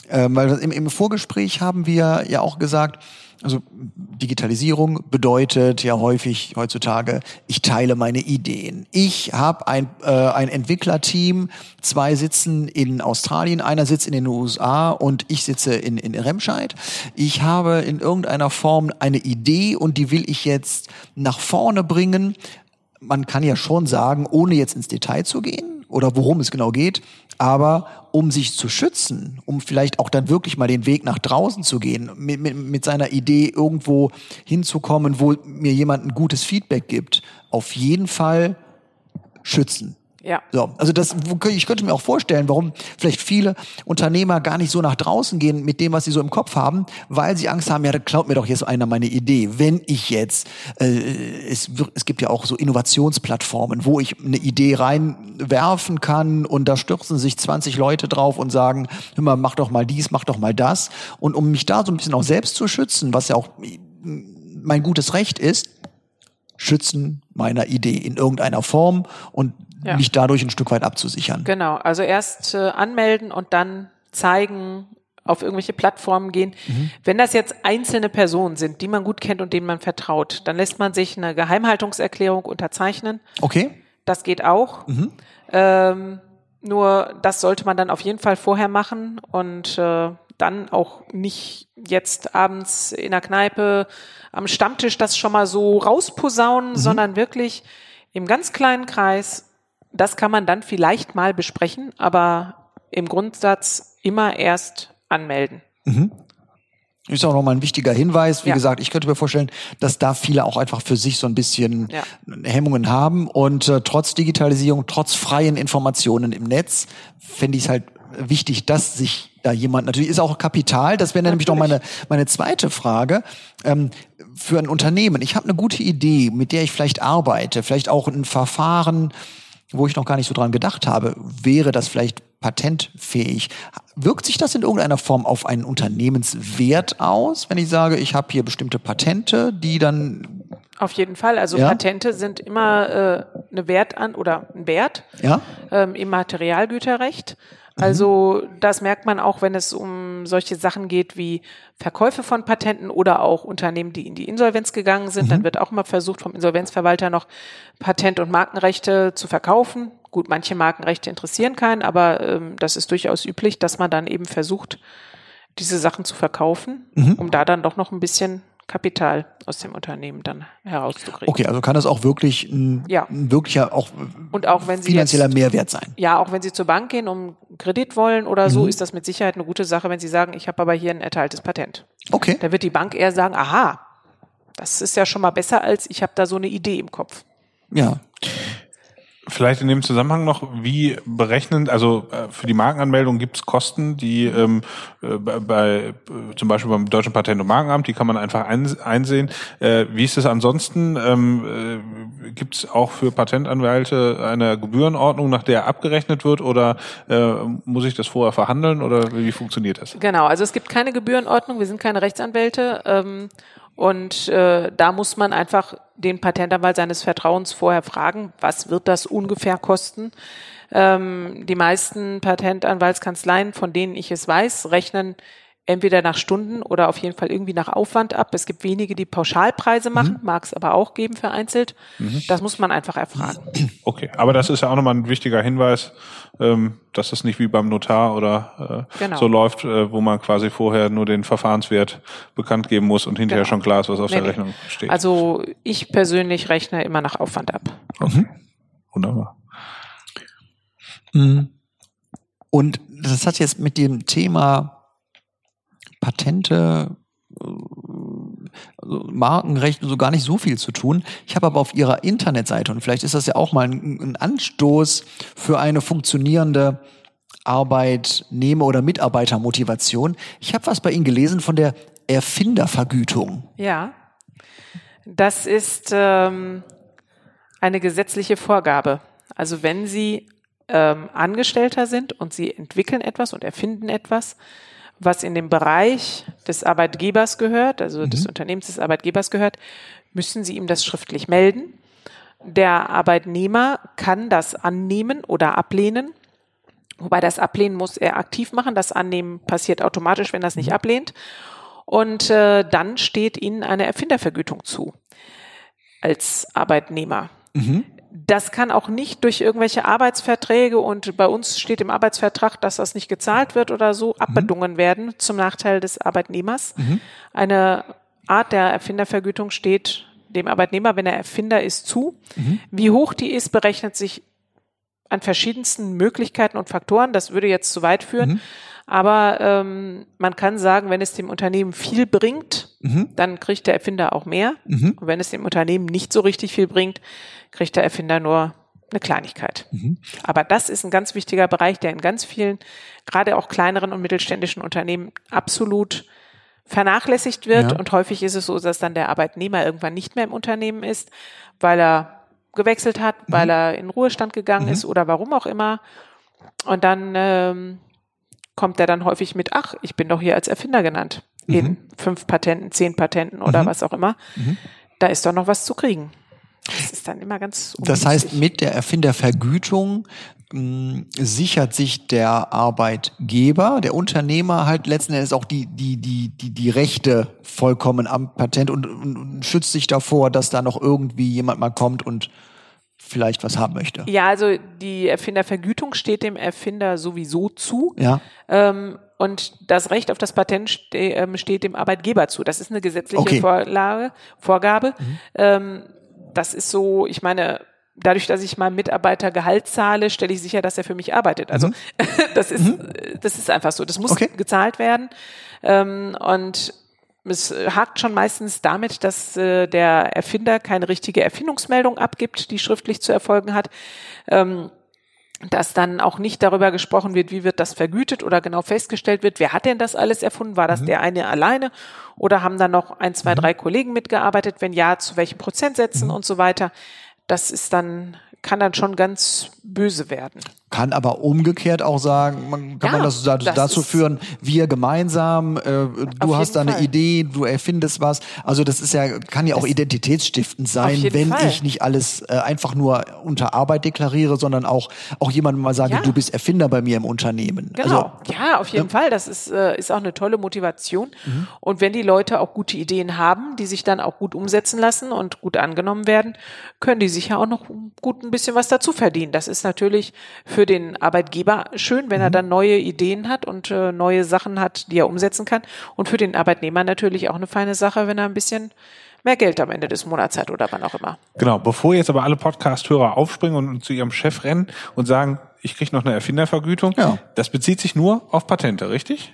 äh, weil im, im Vorgespräch haben wir ja auch gesagt, also Digitalisierung bedeutet ja häufig heutzutage, ich teile meine Ideen. Ich habe ein, äh, ein Entwicklerteam, zwei sitzen in Australien, einer sitzt in den USA und ich sitze in, in Remscheid. Ich habe in irgendeiner Form eine Idee und die will ich jetzt nach vorne bringen. Man kann ja schon sagen, ohne jetzt ins Detail zu gehen oder worum es genau geht, aber um sich zu schützen, um vielleicht auch dann wirklich mal den Weg nach draußen zu gehen, mit, mit, mit seiner Idee irgendwo hinzukommen, wo mir jemand ein gutes Feedback gibt, auf jeden Fall schützen. Ja. So, also das, ich könnte mir auch vorstellen, warum vielleicht viele Unternehmer gar nicht so nach draußen gehen mit dem, was sie so im Kopf haben, weil sie Angst haben, ja, da klaut mir doch jetzt einer meine Idee. Wenn ich jetzt, äh, es, es gibt ja auch so Innovationsplattformen, wo ich eine Idee reinwerfen kann und da stürzen sich 20 Leute drauf und sagen, hör mal, mach doch mal dies, mach doch mal das. Und um mich da so ein bisschen auch selbst zu schützen, was ja auch mein gutes Recht ist, Schützen meiner Idee in irgendeiner Form und Ja. mich dadurch ein Stück weit abzusichern. Genau, also erst äh, anmelden und dann zeigen, auf irgendwelche Plattformen gehen. Wenn das jetzt einzelne Personen sind, die man gut kennt und denen man vertraut, dann lässt man sich eine Geheimhaltungserklärung unterzeichnen. Okay? Das geht auch. Ähm, nur das sollte man dann auf jeden Fall vorher machen und äh, dann auch nicht jetzt abends in der Kneipe am Stammtisch das schon mal so rausposaunen, sondern wirklich im ganz kleinen Kreis. Das kann man dann vielleicht mal besprechen, aber im Grundsatz immer erst anmelden. Ist auch nochmal ein wichtiger Hinweis. Wie Ja. gesagt, ich könnte mir vorstellen, dass da viele auch einfach für sich so ein bisschen Ja. Hemmungen haben. Und äh, trotz Digitalisierung, trotz freien Informationen im Netz, fände ich es halt wichtig, dass sich da jemand, natürlich ist auch Kapital, das wäre nämlich noch meine, meine zweite Frage, ähm, für ein Unternehmen. Ich habe eine gute Idee, mit der ich vielleicht arbeite, vielleicht auch ein Verfahren, wo ich noch gar nicht so dran gedacht habe, wäre das vielleicht patentfähig. Wirkt sich das in irgendeiner Form auf einen Unternehmenswert aus, wenn ich sage, ich habe hier bestimmte Patente, die dann, Auf jeden Fall. Also Ja. Patente sind immer äh, eine Wert an oder ein Wert. ja? ähm, im Materialgüterrecht. Also das merkt man auch, wenn es um solche Sachen geht wie Verkäufe von Patenten oder auch Unternehmen, die in die Insolvenz gegangen sind. Dann wird auch immer versucht, vom Insolvenzverwalter noch Patent- und Markenrechte zu verkaufen. Gut, manche Markenrechte interessieren keinen, aber ähm, das ist durchaus üblich, dass man dann eben versucht, diese Sachen zu verkaufen, um da dann doch noch ein bisschen Kapital aus dem Unternehmen dann herauszukriegen. Okay, also kann das auch wirklich ein, Ja. ein wirklicher, auch Und auch wenn Sie finanzieller jetzt Mehrwert sein. Ja, auch wenn Sie zur Bank gehen, um Kredit wollen oder Mhm. so, ist das mit Sicherheit eine gute Sache, wenn Sie sagen, ich habe aber hier ein erteiltes Patent. Okay. Da wird die Bank eher sagen, aha, das ist ja schon mal besser als ich habe da so eine Idee im Kopf. Ja. Vielleicht in dem Zusammenhang noch, wie berechnen, also äh, für die Markenanmeldung gibt es Kosten, die ähm, äh, bei, zum Beispiel beim Deutschen Patent- und Markenamt, die kann man einfach ein, einsehen. Äh, wie ist es ansonsten? Ähm, äh, gibt es auch für Patentanwälte eine Gebührenordnung, nach der abgerechnet wird oder äh, muss ich das vorher verhandeln oder wie funktioniert das? Genau, also es gibt keine Gebührenordnung, wir sind keine Rechtsanwälte ähm, und äh, da muss man einfach den Patentanwalt seines Vertrauens vorher fragen, was wird das ungefähr kosten. Ähm, die meisten Patentanwaltskanzleien, von denen ich es weiß, rechnen entweder nach Stunden oder auf jeden Fall irgendwie nach Aufwand ab. Es gibt wenige, die Pauschalpreise machen, mag es aber auch geben vereinzelt. Das muss man einfach erfragen. Okay, aber das ist ja auch nochmal ein wichtiger Hinweis, ähm, dass das nicht wie beim Notar oder äh, Genau. so läuft, äh, wo man quasi vorher nur den Verfahrenswert bekannt geben muss und hinterher Genau. schon klar ist, was auf Nee, der nee. Rechnung steht. Also ich persönlich rechne immer nach Aufwand ab. okay. Wunderbar. Mhm. Und das hat jetzt mit dem Thema Patente, äh, also Markenrecht so gar nicht so viel zu tun. Ich habe aber auf Ihrer Internetseite, und vielleicht ist das ja auch mal ein, ein Anstoß für eine funktionierende Arbeitnehmer- oder Mitarbeitermotivation. Ich habe was bei Ihnen gelesen von der Erfindervergütung. Ja, das ist ähm, eine gesetzliche Vorgabe. Also wenn Sie ähm, Angestellter sind und Sie entwickeln etwas und erfinden etwas, was in den Bereich des Arbeitgebers gehört, also mhm. des Unternehmens des Arbeitgebers gehört, müssen Sie ihm das schriftlich melden. Der Arbeitnehmer kann das annehmen oder ablehnen. Wobei das Ablehnen muss er aktiv machen. Das Annehmen passiert automatisch, wenn er es nicht mhm. ablehnt. Und äh, dann steht Ihnen eine Erfindervergütung zu als Arbeitnehmer. Mhm. Das kann auch nicht durch irgendwelche Arbeitsverträge und bei uns steht im Arbeitsvertrag, dass das nicht gezahlt wird oder so, abbedungen mhm. werden zum Nachteil des Arbeitnehmers. Mhm. Eine Art der Erfindervergütung steht dem Arbeitnehmer, wenn er Erfinder ist, zu. Mhm. Wie hoch die ist, berechnet sich an verschiedensten Möglichkeiten und Faktoren. Das würde jetzt zu weit führen. Aber ähm, man kann sagen, wenn es dem Unternehmen viel bringt, mhm. dann kriegt der Erfinder auch mehr. Mhm. Und wenn es dem Unternehmen nicht so richtig viel bringt, kriegt der Erfinder nur eine Kleinigkeit. Mhm. Aber das ist ein ganz wichtiger Bereich, der in ganz vielen, gerade auch kleineren und mittelständischen Unternehmen absolut vernachlässigt wird. Ja. Und häufig ist es so, dass dann der Arbeitnehmer irgendwann nicht mehr im Unternehmen ist, weil er gewechselt hat, weil mhm. er in Ruhestand gegangen mhm. ist oder warum auch immer. Und dann ähm, kommt er dann häufig mit, ach, ich bin doch hier als Erfinder genannt. Mhm. In fünf Patenten, zehn Patenten oder mhm. was auch immer. Mhm. Da ist doch noch was zu kriegen. Das ist dann immer ganz Das heißt, mit der Erfindervergütung mh, hm, sichert sich der Arbeitgeber, der Unternehmer halt letzten Endes auch die, die, die, die, die Rechte vollkommen am Patent und, und, und schützt sich davor, dass da noch irgendwie jemand mal kommt und vielleicht was haben möchte. Ja, also die Erfindervergütung steht dem Erfinder sowieso zu. Ja. Ähm, und das Recht auf das Patent ste ähm, steht dem Arbeitgeber zu. Das ist eine gesetzliche okay. Vorlage, Vorgabe. Mhm. Ähm, das ist so, ich meine, dadurch, dass ich meinem Mitarbeiter Gehalt zahle, stelle ich sicher, dass er für mich arbeitet. Also mhm. [LAUGHS] das ist, mhm. das ist einfach so. Das muss okay. gezahlt werden. Ähm, und es hakt schon meistens damit, dass äh, der Erfinder keine richtige Erfindungsmeldung abgibt, die schriftlich zu erfolgen hat. Ähm, dass dann auch nicht darüber gesprochen wird, wie wird das vergütet oder genau festgestellt wird, wer hat denn das alles erfunden? War das mhm. der eine alleine oder haben da noch ein, zwei, mhm. drei Kollegen mitgearbeitet? Wenn ja, zu welchen Prozentsätzen mhm. und so weiter? Das ist dann kann dann schon ganz böse werden. Kann aber umgekehrt auch sagen, man kann ja, man das, das dazu führen, wir gemeinsam, äh, du hast da eine Fall. Idee, du erfindest was. Also das ist ja, kann ja auch das identitätsstiftend sein, wenn Fall. ich nicht alles äh, einfach nur unter Arbeit deklariere, sondern auch, auch jemandem mal sage, ja. du bist Erfinder bei mir im Unternehmen. Genau. Also, ja, auf jeden ja. Fall. Das ist, äh, ist auch eine tolle Motivation. Mhm. Und wenn die Leute auch gute Ideen haben, die sich dann auch gut umsetzen lassen und gut angenommen werden, können die sich ja auch noch gut ein bisschen was dazu verdienen. Das ist natürlich für den Arbeitgeber schön, wenn er mhm. dann neue Ideen hat und äh, neue Sachen hat, die er umsetzen kann. Und für den Arbeitnehmer natürlich auch eine feine Sache, wenn er ein bisschen mehr Geld am Ende des Monats hat oder wann auch immer. Genau, bevor jetzt aber alle Podcast-Hörer aufspringen und zu ihrem Chef rennen und sagen, ich kriege noch eine Erfindervergütung, ja. das bezieht sich nur auf Patente, richtig?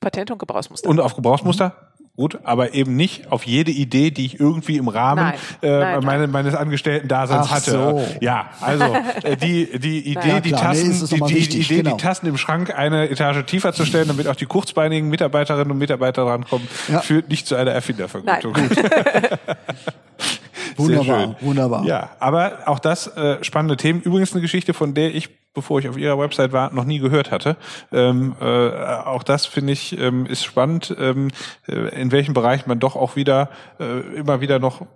Patente und Gebrauchsmuster. Und auf Gebrauchsmuster? Gut, aber eben nicht auf jede Idee, die ich irgendwie im Rahmen nein, äh, nein, meine, nein. meines Angestellten-Daseins hatte. So. Ja, also [LAUGHS] äh, die die Idee, ja, die Tassen, nee, die, die, wichtig, die, Idee, genau. die Tassen im Schrank eine Etage tiefer zu stellen, damit auch die kurzbeinigen Mitarbeiterinnen und Mitarbeiter drankommen, ja. führt nicht zu einer Erfindervergütung. [LAUGHS] [LAUGHS] [LAUGHS] wunderbar, wunderbar. Ja, aber auch das äh, spannende Themen. Übrigens eine Geschichte, von der ich bevor ich auf ihrer Website war, noch nie gehört hatte. Ähm, äh, auch das finde ich ähm, ist spannend, ähm, äh, in welchem Bereich man doch auch wieder äh, immer wieder noch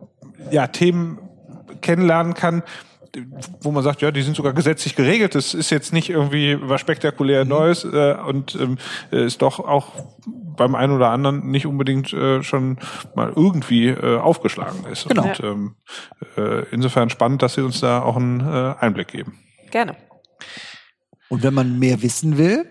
ja Themen kennenlernen kann, wo man sagt, ja, die sind sogar gesetzlich geregelt. Das ist jetzt nicht irgendwie was spektakulär mhm. Neues äh, und ähm, ist doch auch beim einen oder anderen nicht unbedingt äh, schon mal irgendwie äh, aufgeschlagen ist. Genau. Und ähm, äh, insofern spannend, dass Sie uns da auch einen äh, Einblick geben. Gerne. Und wenn man mehr wissen will,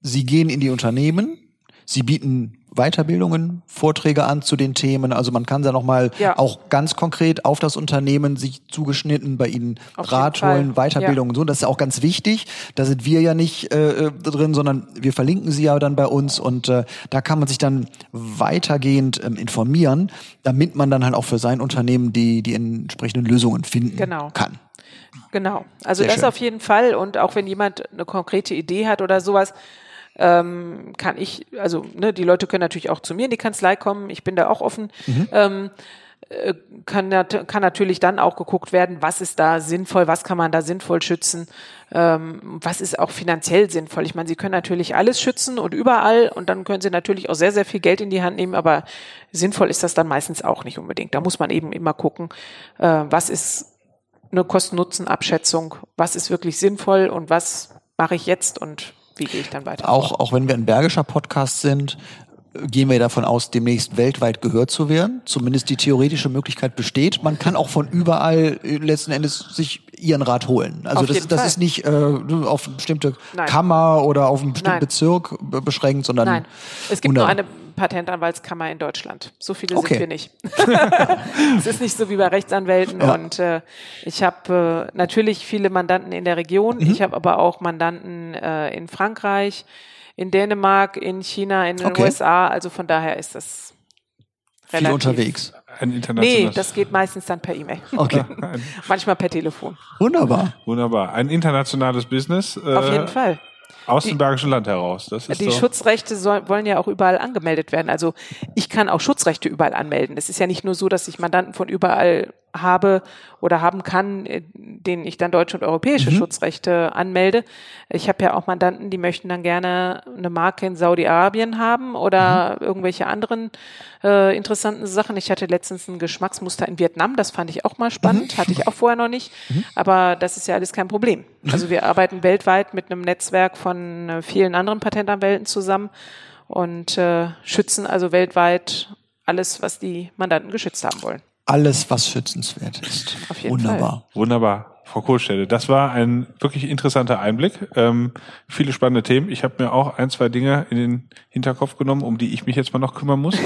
Sie gehen in die Unternehmen, Sie bieten Weiterbildungen, Vorträge an zu den Themen. Also man kann da nochmal ja. auch ganz konkret auf das Unternehmen sich zugeschnitten bei Ihnen auf Rat holen, Weiterbildungen ja. so. Das ist auch ganz wichtig. Da sind wir ja nicht äh, drin, sondern wir verlinken Sie ja dann bei uns und äh, da kann man sich dann weitergehend ähm, informieren, damit man dann halt auch für sein Unternehmen die, die entsprechenden Lösungen finden genau. kann. Genau. Also Sehr das schön. auf jeden Fall. Und auch wenn jemand eine konkrete Idee hat oder sowas, ähm, kann ich, also ne, die Leute können natürlich auch zu mir in die Kanzlei kommen. Ich bin da auch offen. Ähm, äh, kann, kann natürlich dann auch geguckt werden, was ist da sinnvoll, was kann man da sinnvoll schützen, ähm, was ist auch finanziell sinnvoll. Ich meine, Sie können natürlich alles schützen und überall und dann können Sie natürlich auch sehr, sehr viel Geld in die Hand nehmen, aber sinnvoll ist das dann meistens auch nicht unbedingt. Da muss man eben immer gucken, äh, was ist eine Kosten-Nutzen-Abschätzung, was ist wirklich sinnvoll und was mache ich jetzt und wie gehe ich dann weiter. Auch, auch wenn wir ein bergischer Podcast sind, gehen wir davon aus, demnächst weltweit gehört zu werden. Zumindest die theoretische Möglichkeit besteht. Man kann auch von überall äh, letzten Endes sich ihren Rat holen. Also Auf das, das Fall. ist nicht äh, auf eine bestimmte Nein. Kammer oder auf einen bestimmten Nein. Bezirk be- beschränkt, sondern Nein, es gibt nur eine Patentanwaltskammer in Deutschland. So viele Okay. sind wir nicht. [LAUGHS] es ist nicht so wie bei Rechtsanwälten Ja. und äh, ich habe äh, natürlich viele Mandanten in der Region. Mhm. Ich habe aber auch Mandanten äh, in Frankreich, in Dänemark, in China, in den Okay. USA. Also von daher ist das viel relativ. unterwegs. Ein Nee, internationales. das geht meistens dann per E-Mail. [LAUGHS] Okay, Manchmal per Telefon. wunderbar. Wunderbar. Ein internationales Business. Äh, Auf jeden Fall. Aus dem Bergischen Land heraus. Das ist Die doch, Schutzrechte soll, wollen ja auch überall angemeldet werden. Also ich kann auch Schutzrechte überall anmelden. Es ist ja nicht nur so, dass ich Mandanten von überall habe oder haben kann, äh, denen ich dann deutsche und europäische Schutzrechte anmelde. Ich habe ja auch Mandanten, die möchten dann gerne eine Marke in Saudi-Arabien haben oder irgendwelche anderen äh, interessanten Sachen. Ich hatte letztens ein Geschmacksmuster in Vietnam, das fand ich auch mal spannend, hatte ich auch vorher noch nicht. Aber das ist ja alles kein Problem. Also wir arbeiten weltweit mit einem Netzwerk von äh, vielen anderen Patentanwälten zusammen und äh, schützen also weltweit alles, was die Mandanten geschützt haben wollen. Alles, was schützenswert ist. Auf jeden Wunderbar. Frau Kohlstelle, das war ein wirklich interessanter Einblick. Ähm, viele spannende Themen. Ich habe mir auch ein, zwei Dinge in den Hinterkopf genommen, um die ich mich jetzt mal noch kümmern muss.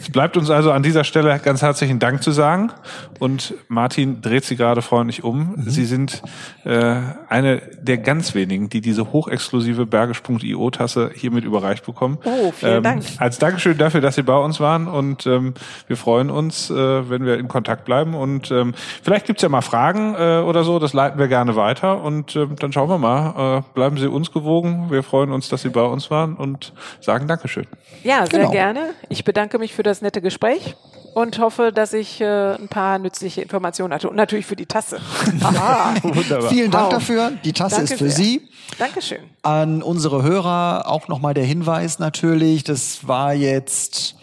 Es bleibt uns also an dieser Stelle ganz herzlichen Dank zu sagen. Und Martin dreht sie gerade freundlich um. Mhm. Sie sind äh, eine der ganz wenigen, die diese hochexklusive Bergisch.io-Tasse hiermit überreicht bekommen. Oh, vielen ähm, Dank. Als Dankeschön dafür, dass Sie bei uns waren. Und ähm, wir freuen uns, äh, wenn wir in Kontakt bleiben. Und ähm, vielleicht gibt's ja mal Fragen äh, oder so. Das leiten wir gerne weiter. Und ähm, dann schauen wir mal. Äh, bleiben Sie uns gewogen. Wir freuen uns, dass Sie bei uns waren und sagen Dankeschön. Ja, sehr Genau. gerne. Ich bedanke mich für das nette Gespräch und hoffe, dass ich äh, ein paar nützliche Informationen hatte und natürlich für die Tasse. [LAUGHS] Aha. Wunderbar. Vielen Dank Wow. dafür. Die Tasse Danke ist für sehr. Sie. Dankeschön. An unsere Hörer auch nochmal der Hinweis natürlich, das war jetzt,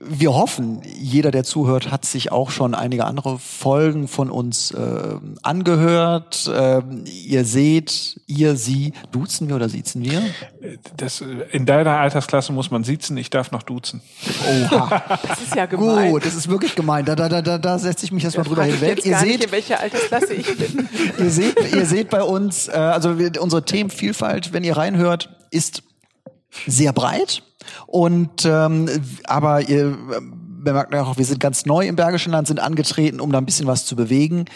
wir hoffen, jeder, der zuhört, hat sich auch schon einige andere Folgen von uns äh, angehört. Ähm, ihr seht, ihr, sie, duzen wir oder siezen wir? Das, in deiner Altersklasse muss man siezen. Ich darf noch duzen. Oha, [LAUGHS] Das ist ja gemein. gut, das ist wirklich gemein. Da, da, da, da, da setze ich mich erstmal drüber hinweg. Ihr nicht, seht, in welcher Altersklasse ich bin. [LAUGHS] ihr seht, ihr seht bei uns, äh, also wir, unsere Themenvielfalt, wenn ihr reinhört, ist sehr breit. Und ähm, aber ihr bemerkt ja auch, wir sind ganz neu im Bergischen Land, sind angetreten, um da ein bisschen was zu bewegen.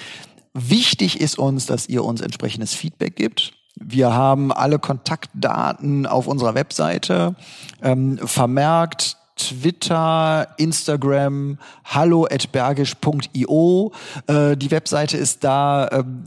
Wichtig ist uns, dass ihr uns entsprechendes Feedback gibt. Wir haben alle Kontaktdaten auf unserer Webseite ähm, vermerkt. Twitter, Instagram, hallo at bergisch.io. Äh, die Webseite ist da. Ähm,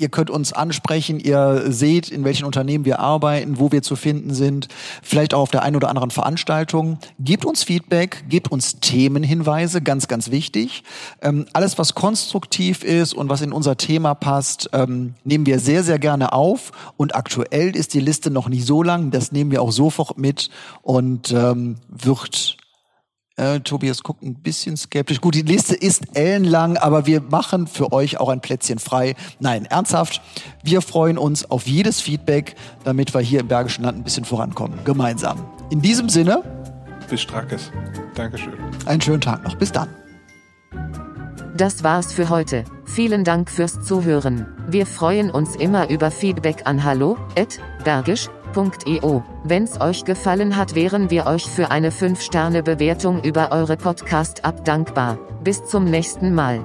ihr könnt uns ansprechen. Ihr seht, in welchen Unternehmen wir arbeiten, wo wir zu finden sind. Vielleicht auch auf der einen oder anderen Veranstaltung. Gebt uns Feedback, gebt uns Themenhinweise, ganz, ganz wichtig. Ähm, alles, was konstruktiv ist und was in unser Thema passt, ähm, nehmen wir sehr, sehr gerne auf. Und aktuell ist die Liste noch nicht so lang. Das nehmen wir auch sofort mit und ähm, wird äh, Tobias guckt ein bisschen skeptisch. Gut, die Liste ist ellenlang, aber wir machen für euch auch ein Plätzchen frei. Nein, ernsthaft, wir freuen uns auf jedes Feedback, damit wir hier im Bergischen Land ein bisschen vorankommen. Gemeinsam. In diesem Sinne, Bis Strackes. Dankeschön. einen schönen Tag noch. Bis dann. Das war's für heute. Vielen Dank fürs Zuhören. Wir freuen uns immer über Feedback an hallo@bergisch.io. Wenn's euch gefallen hat, wären wir euch für eine 5-Sterne-Bewertung über eure Podcast-App dankbar. Bis zum nächsten Mal.